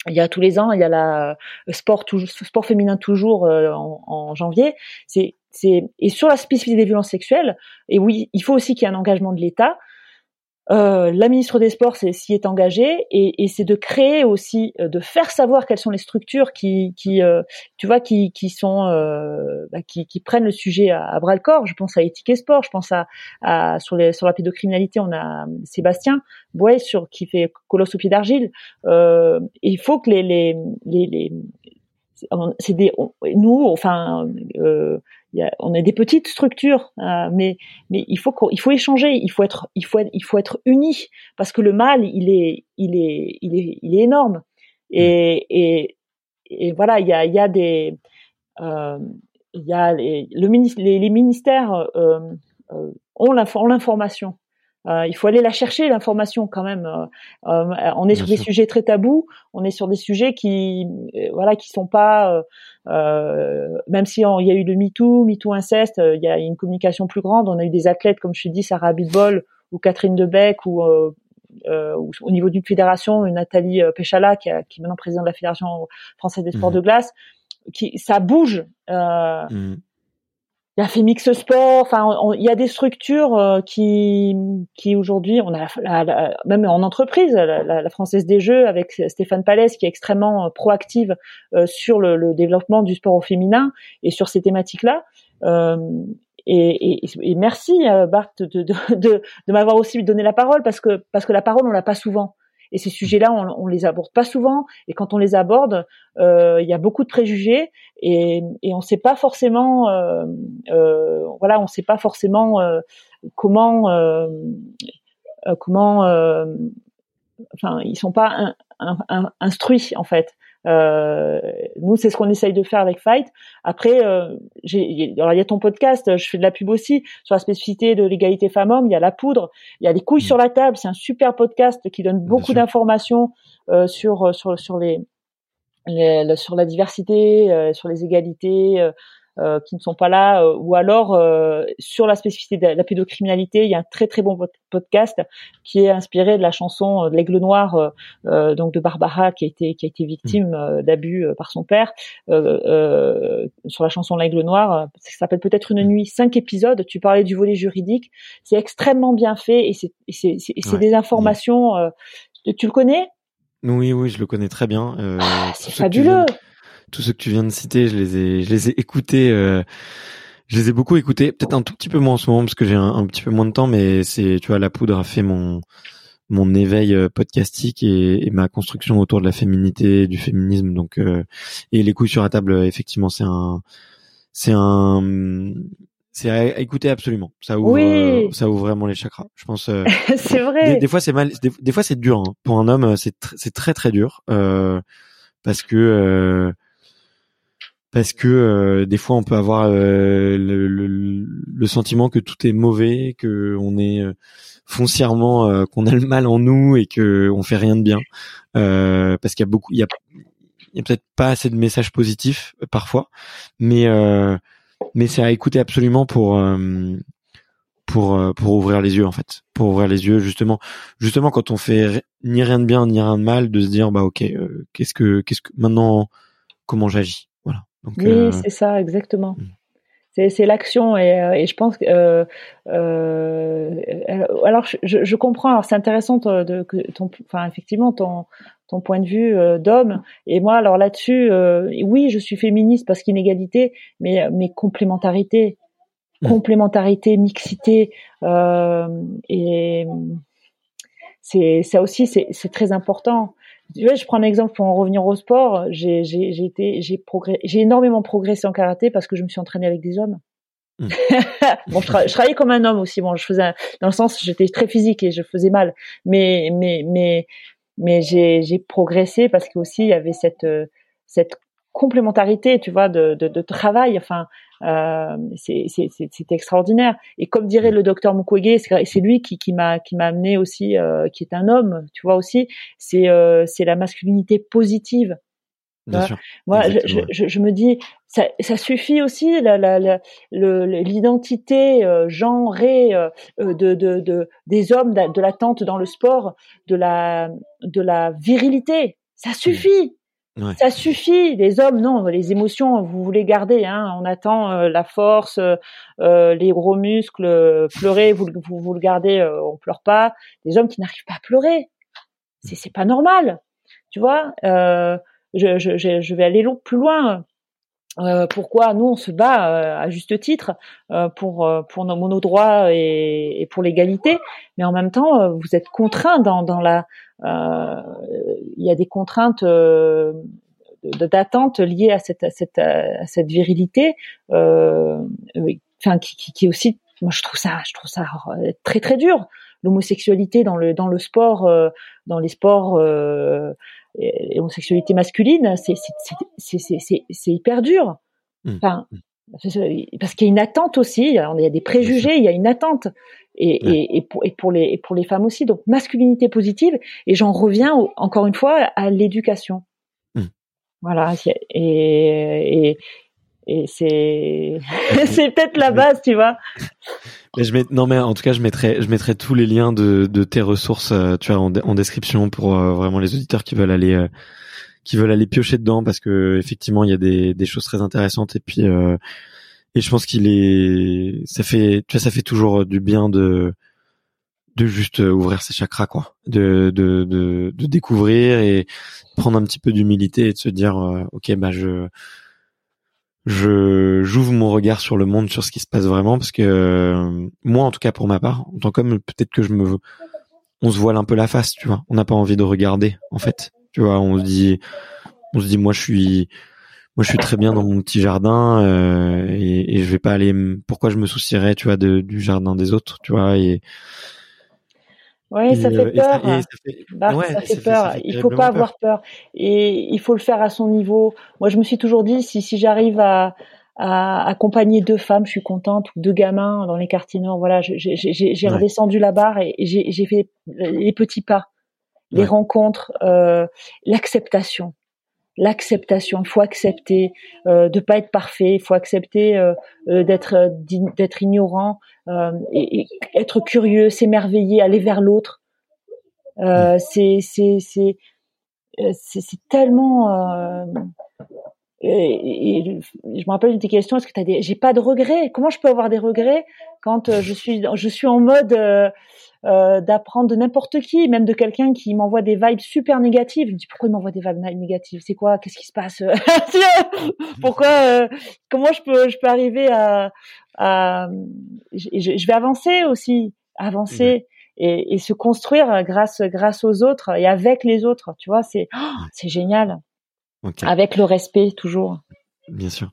[SPEAKER 2] il y a tous les ans, il y a la sport sport féminin toujours en, en, janvier. C'est et sur la spécificité des violences sexuelles. Et oui, il faut aussi qu'il y ait un engagement de l'État. Euh, la ministre des Sports s'y est engagée et, et c'est de créer aussi, euh, de faire savoir quelles sont les structures qui, qui euh, tu vois, qui, qui sont, euh, bah, qui, qui, prennent le sujet à, bras le corps. Je pense à Éthique et Sport, je pense à, à sur, les, sur la pédocriminalité, on a Sébastien Bouet sur qui fait Colosse au pied d'argile. il faut que les, les, les, les c'est des nous enfin euh, y a, on a des petites structures euh, mais mais il faut il faut échanger il faut être il faut être, il faut être unis parce que le mal il est il est il est il est énorme. Et et, et voilà il y a il y a des euh, il y a les, le les, les ministères euh, euh ont l'information euh, il faut aller la chercher l'information quand même. Euh, euh, on est sur des sujets très tabous, on est sur des sujets qui, voilà, qui sont pas, même si il y a eu le MeToo, MeToo inceste, il y a une communication plus grande. On a eu des athlètes comme je te dis, Sarah Bitbol ou Catherine Debec ou au niveau d'une fédération, Nathalie Péchala, qui, qui est maintenant présidente de la fédération française des sports mmh. de glace, qui ça bouge. Mmh il y a Femix Sport. Enfin, il y a des structures euh, qui, qui aujourd'hui, on a même en entreprise, la, Française des Jeux avec Stéphane Palès qui est extrêmement euh, proactive euh, sur le, développement du sport au féminin et sur ces thématiques-là. Et, et, merci Bart de m'avoir aussi donné la parole parce que parce que la parole on l'a pas souvent. Et ces sujets-là, on, les aborde pas souvent. Et quand on les aborde, euh, il y a beaucoup de préjugés et, et on ne sait pas forcément, euh, euh, voilà, on sait pas forcément euh, comment, euh, comment, enfin, ils sont pas instruits en fait. Euh, nous, c'est ce qu'on essaye de faire avec Fight. Après, euh, il y a ton podcast, je fais de la pub aussi sur la spécificité de l'égalité femmes-hommes. Il y a la poudre, il y a les couilles sur la table. C'est un super podcast qui donne beaucoup d'informations euh, sur sur sur les, les, sur la diversité, euh, sur les égalités, euh, qui ne sont pas là, euh, ou alors euh, sur la spécificité de la pédocriminalité, il y a un très très bon podcast qui est inspiré de la chanson de l'Aigle Noir, donc de Barbara qui a été qui a été victime mmh. d'abus par son père, sur la chanson l'Aigle Noir, ça s'appelle peut-être une nuit, cinq épisodes. Tu parlais du volet juridique, c'est extrêmement bien fait et c'est c'est c'est des informations. tu le connais?
[SPEAKER 1] Oui oui, je le connais très bien.
[SPEAKER 2] Ah, c'est fabuleux
[SPEAKER 1] tous ceux que tu viens de citer, je les ai, je les ai écoutés. Euh, je les ai beaucoup écoutés, peut-être un tout petit peu moins en ce moment parce que j'ai un, petit peu moins de temps, mais c'est, tu vois, la poudre a fait mon mon éveil euh, podcastique et, et, ma construction autour de la féminité, du féminisme. Donc, euh, et les couilles sur la table, effectivement, c'est un, c'est un, c'est à écouter absolument. Ça ouvre, oui. ça ouvre vraiment les chakras. Je pense.
[SPEAKER 2] c'est vrai.
[SPEAKER 1] Des, fois, c'est mal. Des, fois, c'est dur. Hein. Pour un homme, c'est c'est très très dur parce que parce que euh, des fois on peut avoir euh, le, le, le, sentiment que tout est mauvais, que on est euh, foncièrement qu'on a le mal en nous et que on fait rien de bien, parce qu'il y a beaucoup, il y a, a peut-être pas assez de messages positifs parfois, mais mais c'est à écouter absolument pour pour pour ouvrir les yeux en fait, pour ouvrir les yeux justement. Justement quand on fait ni rien de bien ni rien de mal, de se dire bah ok qu'est-ce que qu'est-ce que maintenant comment j'agis?
[SPEAKER 2] Oui, euh, c'est ça, exactement. Hmm. C'est l'action et, euh, et, je pense que euh, euh, alors je, je comprends alors c'est intéressant de, ton enfin effectivement ton ton point de vue d'homme et moi alors là-dessus oui je suis féministe parce qu'inégalité mais mais complémentarité hmm. complémentarité mixité et c'est ça aussi c'est très important je prends un exemple pour en revenir au sport. J'ai, j'ai, j'ai été, j'ai j'ai énormément progressé en karaté parce que je me suis entraînée avec des hommes. Hmm. bon, je, travaillais comme un homme aussi. Bon, je faisais, dans le sens, j'étais très physique et je faisais mal. Mais, mais, mais, mais j'ai, j'ai progressé parce que aussi il y avait cette, cette complémentarité, tu vois, de, de, de travail. Enfin, euh, c'est extraordinaire. Et comme dirait le docteur Mukwege, c'est lui qui, qui m'a qui m'a amené aussi, euh, qui est un homme, tu vois aussi. C'est euh, c'est la masculinité positive.
[SPEAKER 1] Bien sûr.
[SPEAKER 2] Moi, je, je, je me dis, ça, ça suffit aussi la, la, la, le- l'identité euh, genrée euh, de, de, de des hommes, de, de l'attente dans le sport, de la de la virilité. Ça suffit. Ça suffit. Les hommes, non, les émotions, vous voulez garder. Hein. On attend euh, la force, euh, euh, les gros muscles, pleurer, vous, vous, vous le gardez, on pleure pas. Les hommes qui n'arrivent pas à pleurer, c'est pas normal. Tu vois, je, je, je vais aller plus loin. Euh, pourquoi nous on se bat euh, à juste titre euh, pour euh, pour nos, nos droits et, et pour l'égalité, mais en même temps euh, vous êtes contraints dans dans la il y a des contraintes d'attente liées à cette à cette à cette virilité, enfin qui, qui, qui aussi moi je trouve ça je trouve ça très très dur. L'homosexualité dans le dans le sport dans les sports l'homosexualité masculine c'est hyper dur
[SPEAKER 1] Mm.
[SPEAKER 2] enfin c'est- parce qu'il y a une attente aussi il y a des préjugés il y a une attente et,
[SPEAKER 1] Ouais.
[SPEAKER 2] et, et, pour, et pour les et pour les femmes aussi donc masculinité positive et j'en reviens au- encore une fois à l'éducation
[SPEAKER 1] Mm.
[SPEAKER 2] voilà et et, c'est c'est peut-être la base tu vois.
[SPEAKER 1] Mais je mets, non mais en tout cas je mettrai, je mettrai tous les liens de, de tes ressources, euh, tu vois, en, en description pour euh, vraiment les auditeurs qui veulent aller, euh, qui veulent aller piocher dedans parce que effectivement il y a des, des choses très intéressantes et puis euh, et je pense qu'il est, ça fait, tu vois, ça fait toujours du bien de de juste ouvrir ses chakras quoi, de de de, de découvrir et prendre un petit peu d'humilité et de se dire euh, ok bah je je j'ouvre mon regard sur le monde, sur ce qui se passe vraiment, parce que euh, moi, en tout cas pour ma part, en tant qu'homme, peut-être que je me, on se voile un peu la face, tu vois. On n'a pas envie de regarder, en fait. Tu vois, on se dit, on se dit, moi, je suis, moi, je suis très bien dans mon petit jardin euh, et, et je vais pas aller. Pourquoi je me soucierais, tu vois, du jardin des autres, tu vois Et,
[SPEAKER 2] oui
[SPEAKER 1] et,
[SPEAKER 2] ça
[SPEAKER 1] euh,
[SPEAKER 2] fait peur
[SPEAKER 1] ça fait-
[SPEAKER 2] peur. il faut pas avoir peur. Et il faut le faire à son niveau. Moi, je me suis toujours dit, si, si j'arrive à, à accompagner deux femmes, je suis contente, ou deux gamins dans les quartiers nord, voilà, j'ai
[SPEAKER 1] Ouais.
[SPEAKER 2] redescendu la barre et j'ai j'ai fait les petits pas, les
[SPEAKER 1] Ouais.
[SPEAKER 2] rencontres, euh, l'acceptation. L'acceptation, il faut accepter euh, de pas être parfait, il faut accepter euh, euh, d'être euh, d'être ignorant, euh, et, et être curieux, s'émerveiller, aller vers l'autre. Euh, c'est c'est c'est c'est c'est tellement euh, et, et je me rappelle une des questions est-ce que tu as des j'ai pas de regrets? Comment je peux avoir des regrets quand euh, je suis je suis en mode euh, euh, d'apprendre de n'importe qui même de quelqu'un qui m'envoie des vibes super négatives? Je me dis pourquoi il m'envoie des vibes négatives? C'est quoi? Qu'est-ce qui se passe? Pourquoi euh, comment je peux je peux arriver à, à je, je- vais avancer aussi avancer et, et se construire grâce grâce aux autres et avec les autres tu vois? C'est oh, c'est génial
[SPEAKER 1] Ok.
[SPEAKER 2] avec le respect toujours
[SPEAKER 1] Bien sûr.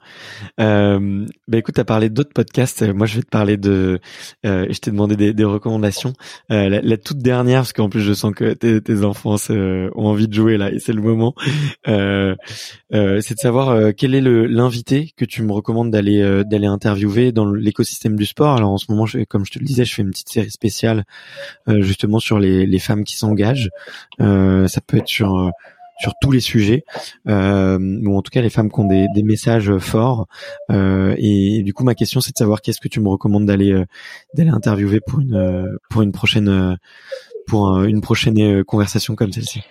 [SPEAKER 1] Euh, bah écoute, tu as parlé d'autres podcasts. Euh, Moi, je vais te parler de. Euh, je t'ai demandé des, des recommandations. Euh, la, la toute dernière, parce qu'en plus, je sens que tes, tes enfants euh, ont envie de jouer là, et c'est le moment. Euh, euh, c'est de savoir euh, quel est l'invité que tu me recommandes d'aller euh, d'aller interviewer dans l'écosystème du sport. Alors en ce moment, je, comme je te le disais, je fais une petite série spéciale euh, justement sur les, les femmes qui s'engagent. Euh, ça peut être sur euh, sur tous les sujets, euh, ou en tout cas les femmes qui ont des, des messages forts. Euh, et, du coup, ma question, c'est de savoir qu'est-ce que tu me recommandes d'aller euh, d'aller interviewer pour une euh, pour une prochaine euh, pour un- une prochaine conversation comme celle-ci.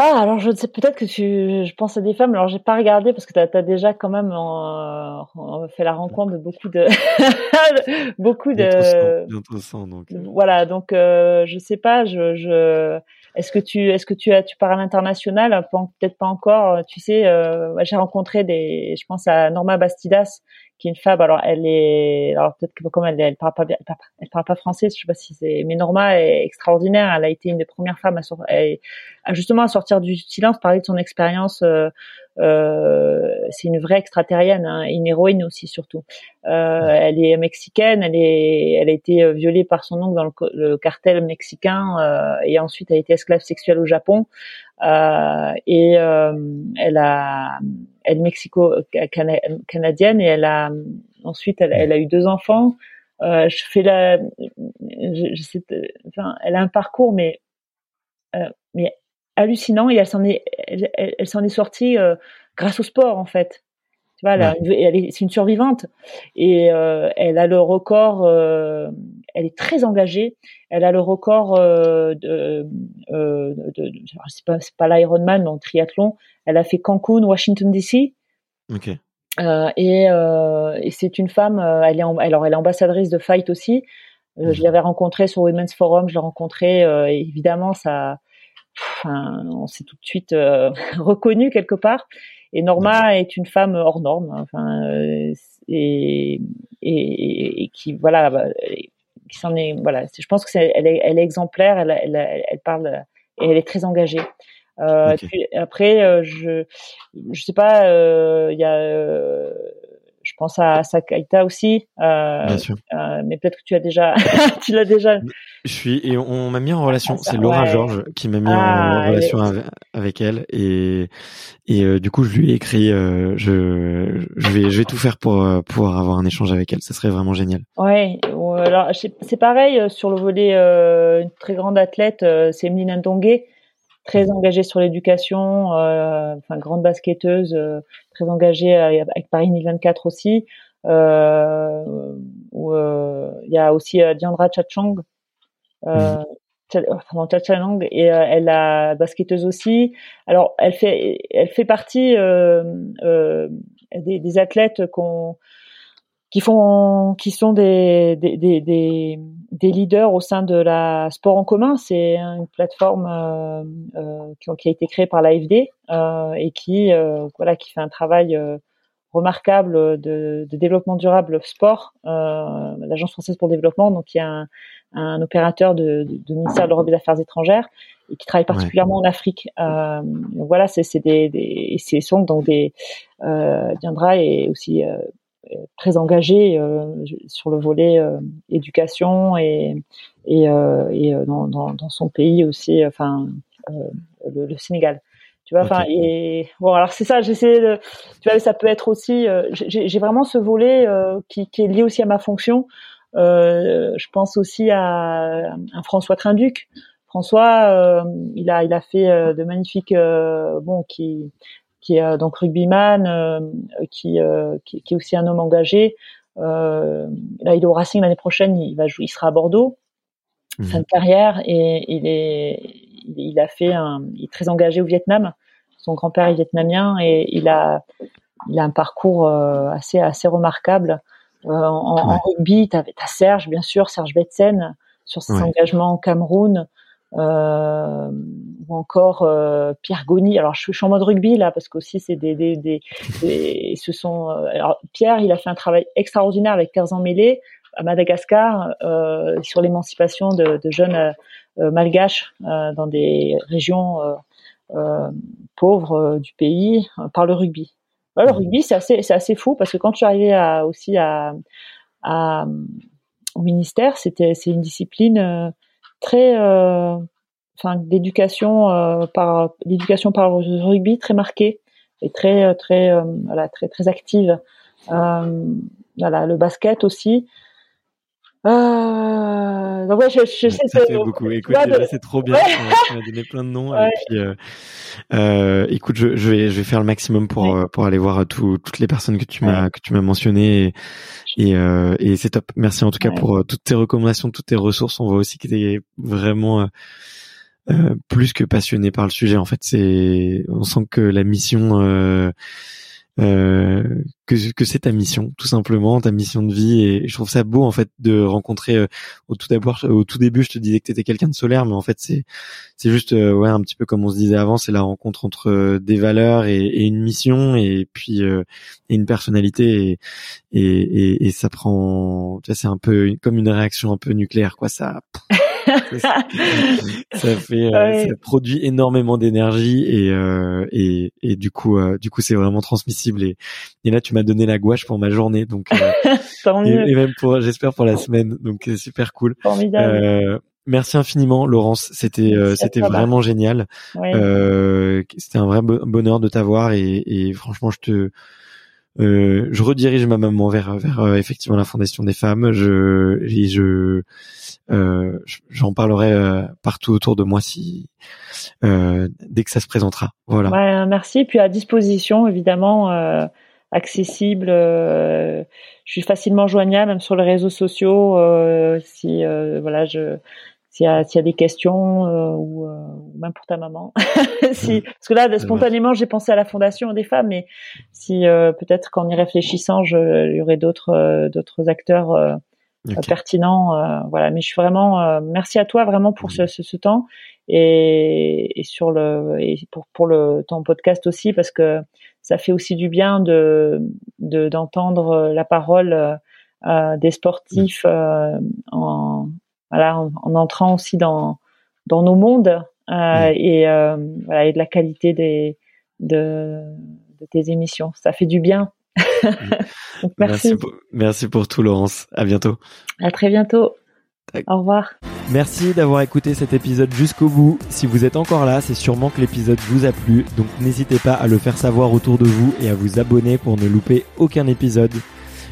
[SPEAKER 2] Ah, alors je sais peut-être que tu, je pense à des femmes. Alors j'ai pas regardé parce que tu as, déjà quand même euh, fait la rencontre de beaucoup de, beaucoup
[SPEAKER 1] Bientôt
[SPEAKER 2] de,
[SPEAKER 1] bientôt cent, donc.
[SPEAKER 2] voilà. Donc euh, je sais pas. Je, je, est-ce que tu, est-ce que tu as, tu pars à l'international Pas- Peut-être pas encore. Tu sais, euh, j'ai rencontré des, je pense à Norma Bastidas, qui est une femme. Alors elle est, alors peut-être que comme elle, elle parle pas bien, elle parle, elle parle pas français. Je sais pas si c'est, mais Norma est extraordinaire. Elle a été une des premières femmes à, sor- elle- à justement à sortir du silence, parler de son expérience. Euh, euh, c'est une vraie extraterrienne, hein, une héroïne aussi surtout. Euh, elle est mexicaine, elle est, elle a été euh, violée par son oncle dans le, le cartel mexicain euh, et ensuite a été esclave sexuelle au Japon. Euh, et euh, elle a, elle est mexico-canadienne et elle a ensuite elle, a eu deux enfants. Euh, je fais la, je, sais, enfin, elle a un parcours mais euh, mais hallucinant et elle s'en est, elle, elle s'en est sortie grâce au sport en fait. Tu vois, c'est une survivante et euh, elle a le record. Euh, elle est très engagée. Elle a le record euh, de, euh, de, de c'est pas, pas l'Ironman, mais en triathlon. Elle a fait Cancun, Washington DC.
[SPEAKER 1] Ok.
[SPEAKER 2] Euh, et, euh, et c'est une femme. elle est en, alors elle est ambassadrice de Fight aussi. Je mhm. l'avais rencontrée sur Women's Forum. Je l'ai rencontrée. évidemment, ça. Enfin, on s'est tout de suite reconnu quelque part. Et Norma est une femme hors norme, hein, enfin, euh, et, et, et, qui voilà, bah, qui s'en est voilà. Je pense que c'est, elle est, elle est exemplaire, elle, elle, elle parle et elle est très engagée. Euh, puis après, euh, je je sais pas, euh, il y a je pense à Sakaita aussi. Euh, Bien sûr. Euh, mais peut-être que tu as déjà, tu l'as déjà.
[SPEAKER 1] Je suis et on m'a mis en relation. Ah, c'est Laura Georges qui m'a mis en ah, relation avec, elle et et euh, du coup je lui ai écrit. Euh, je je vais je vais tout faire pour pouvoir avoir un échange avec elle. Ça serait vraiment génial.
[SPEAKER 2] Ouais. Alors c'est pareil sur le volet une très grande athlète, c'est Emeline Ndongue très engagée sur l'éducation, euh, enfin grande basketteuse, euh, très engagée avec Paris 2024 aussi. Euh, où il y a aussi Diandra Chachang, euh, mmh. et elle a basketteuse aussi. Alors elle fait elle fait partie des, des, athlètes qu'on qui font, qui sont des, des, des, des, leaders au sein de la sport en commun. C'est une plateforme euh, euh, qui, a été créée par l'AFD euh, et qui, euh, voilà, qui fait un travail euh, remarquable de, de, développement durable sport. Euh, L'Agence française pour le développement, donc il y a un, un opérateur de, de, ministère de l'Europe et des Affaires étrangères et qui travaille particulièrement en Afrique. Euh, voilà, c'est des, des, c'est sont donc des euh, viendra et aussi très engagé euh, sur le volet euh, éducation et et, euh, et dans, dans, dans, son pays aussi, enfin le, le, Sénégal. Tu vois, enfin et bon alors c'est ça. J'essaie de, tu vois, ça peut être aussi. j'ai vraiment ce volet qui, qui, est lié aussi à ma fonction. je pense aussi à, à François Trinduc. François, il a il a fait de magnifiques bon qui qui est euh, donc rugbyman, euh, qui, euh, qui, qui, est aussi un homme engagé. là, il est au Racing l'année prochaine, il va jouer, il sera à Bordeaux, mmh. fin de carrière, et il est, il a fait un, il est très engagé au Vietnam. Son grand-père est vietnamien et il a, il a un parcours assez, assez remarquable. en, en, rugby, tu as, Serge, bien sûr, Serge Betsen, sur ses engagements au Cameroun euh, ou encore euh, Pierre Goni. Alors je suis en mode rugby là parce qu'aussi c'est des, des, des, ce sont. Euh, alors Pierre, il a fait un travail extraordinaire avec Tarzan Mêlé à Madagascar euh, sur l'émancipation de, de, jeunes euh, malgaches dans des régions pauvres du pays par le rugby. le mmh. rugby c'est assez c'est assez fou parce que quand je suis arrivée à, aussi à, à au ministère, c'était c'est une discipline très euh, enfin d'éducation euh, par l'éducation par le rugby très marquée et très euh, très voilà très très active. Voilà le basket aussi euh, donc ouais, je, je sais
[SPEAKER 1] ça fait beaucoup. Écoute, c'est trop bien. Tu m'as donné plein de noms. Et puis, euh, euh, écoute, je, je, vais, je vais faire le maximum pour pour aller voir tout, toutes les personnes que tu m'as que tu m'as mentionnées et et, et c'est top. Merci en tout cas pour toutes tes recommandations, toutes tes ressources. On voit aussi que tu es vraiment plus que passionné par le sujet. En fait, c'est on sent que la mission euh, que, que c'est ta mission, tout simplement, ta mission de vie. Et je trouve ça beau en fait de rencontrer. Euh, au tout d'abord, au tout début, je te disais que tu étais quelqu'un de solaire, mais en fait c'est c'est juste euh, ouais un petit peu comme on se disait avant, c'est la rencontre entre des valeurs et, et une mission, et puis et une personnalité, et, et, et, ça prend. Tu vois, c'est un peu comme une réaction un peu nucléaire, quoi. Ça ça, fait, euh, ça produit énormément d'énergie et, euh, et, et du coup, euh, du coup, c'est vraiment transmissible. Et, et là, tu m'as donné la gouache pour ma journée, donc et, et, même pour, j'espère pour la semaine, donc c'est super cool. Merci infiniment, Laurence. C'était c'était vraiment génial. c'était un vrai bonheur de t'avoir et, et franchement, je te euh, je redirige ma maman vers vers euh, effectivement la fondation des femmes. Je je euh, j'en parlerai euh, partout autour de moi si dès que ça se présentera. Voilà.
[SPEAKER 2] Ouais, merci. Puis à disposition évidemment accessible. je suis facilement joignable même sur les réseaux sociaux. si voilà je s'il y, a, s'il y a des questions euh, ou, euh, même pour ta maman. si, mmh. parce que là, spontanément, j'ai pensé à la fondation des femmes, mais si euh, peut-être qu'en y réfléchissant, je, il y aurait d'autres d'autres acteurs pertinents. voilà, mais je suis vraiment merci à toi vraiment pour ce, ce, ce temps et, et, sur le et pour pour le ton podcast aussi parce que ça fait aussi du bien de d'entendre la parole des sportifs en voilà, en, entrant aussi dans dans nos mondes euh, et euh, voilà et de la qualité des de, de tes émissions. Ça fait du bien.
[SPEAKER 1] Donc, merci. Merci pour, tout, Laurence. À bientôt.
[SPEAKER 2] À très bientôt. Au revoir.
[SPEAKER 1] Merci d'avoir écouté cet épisode jusqu'au bout. Si vous êtes encore là, c'est sûrement que l'épisode vous a plu. Donc n'hésitez pas à le faire savoir autour de vous et à vous abonner pour ne louper aucun épisode.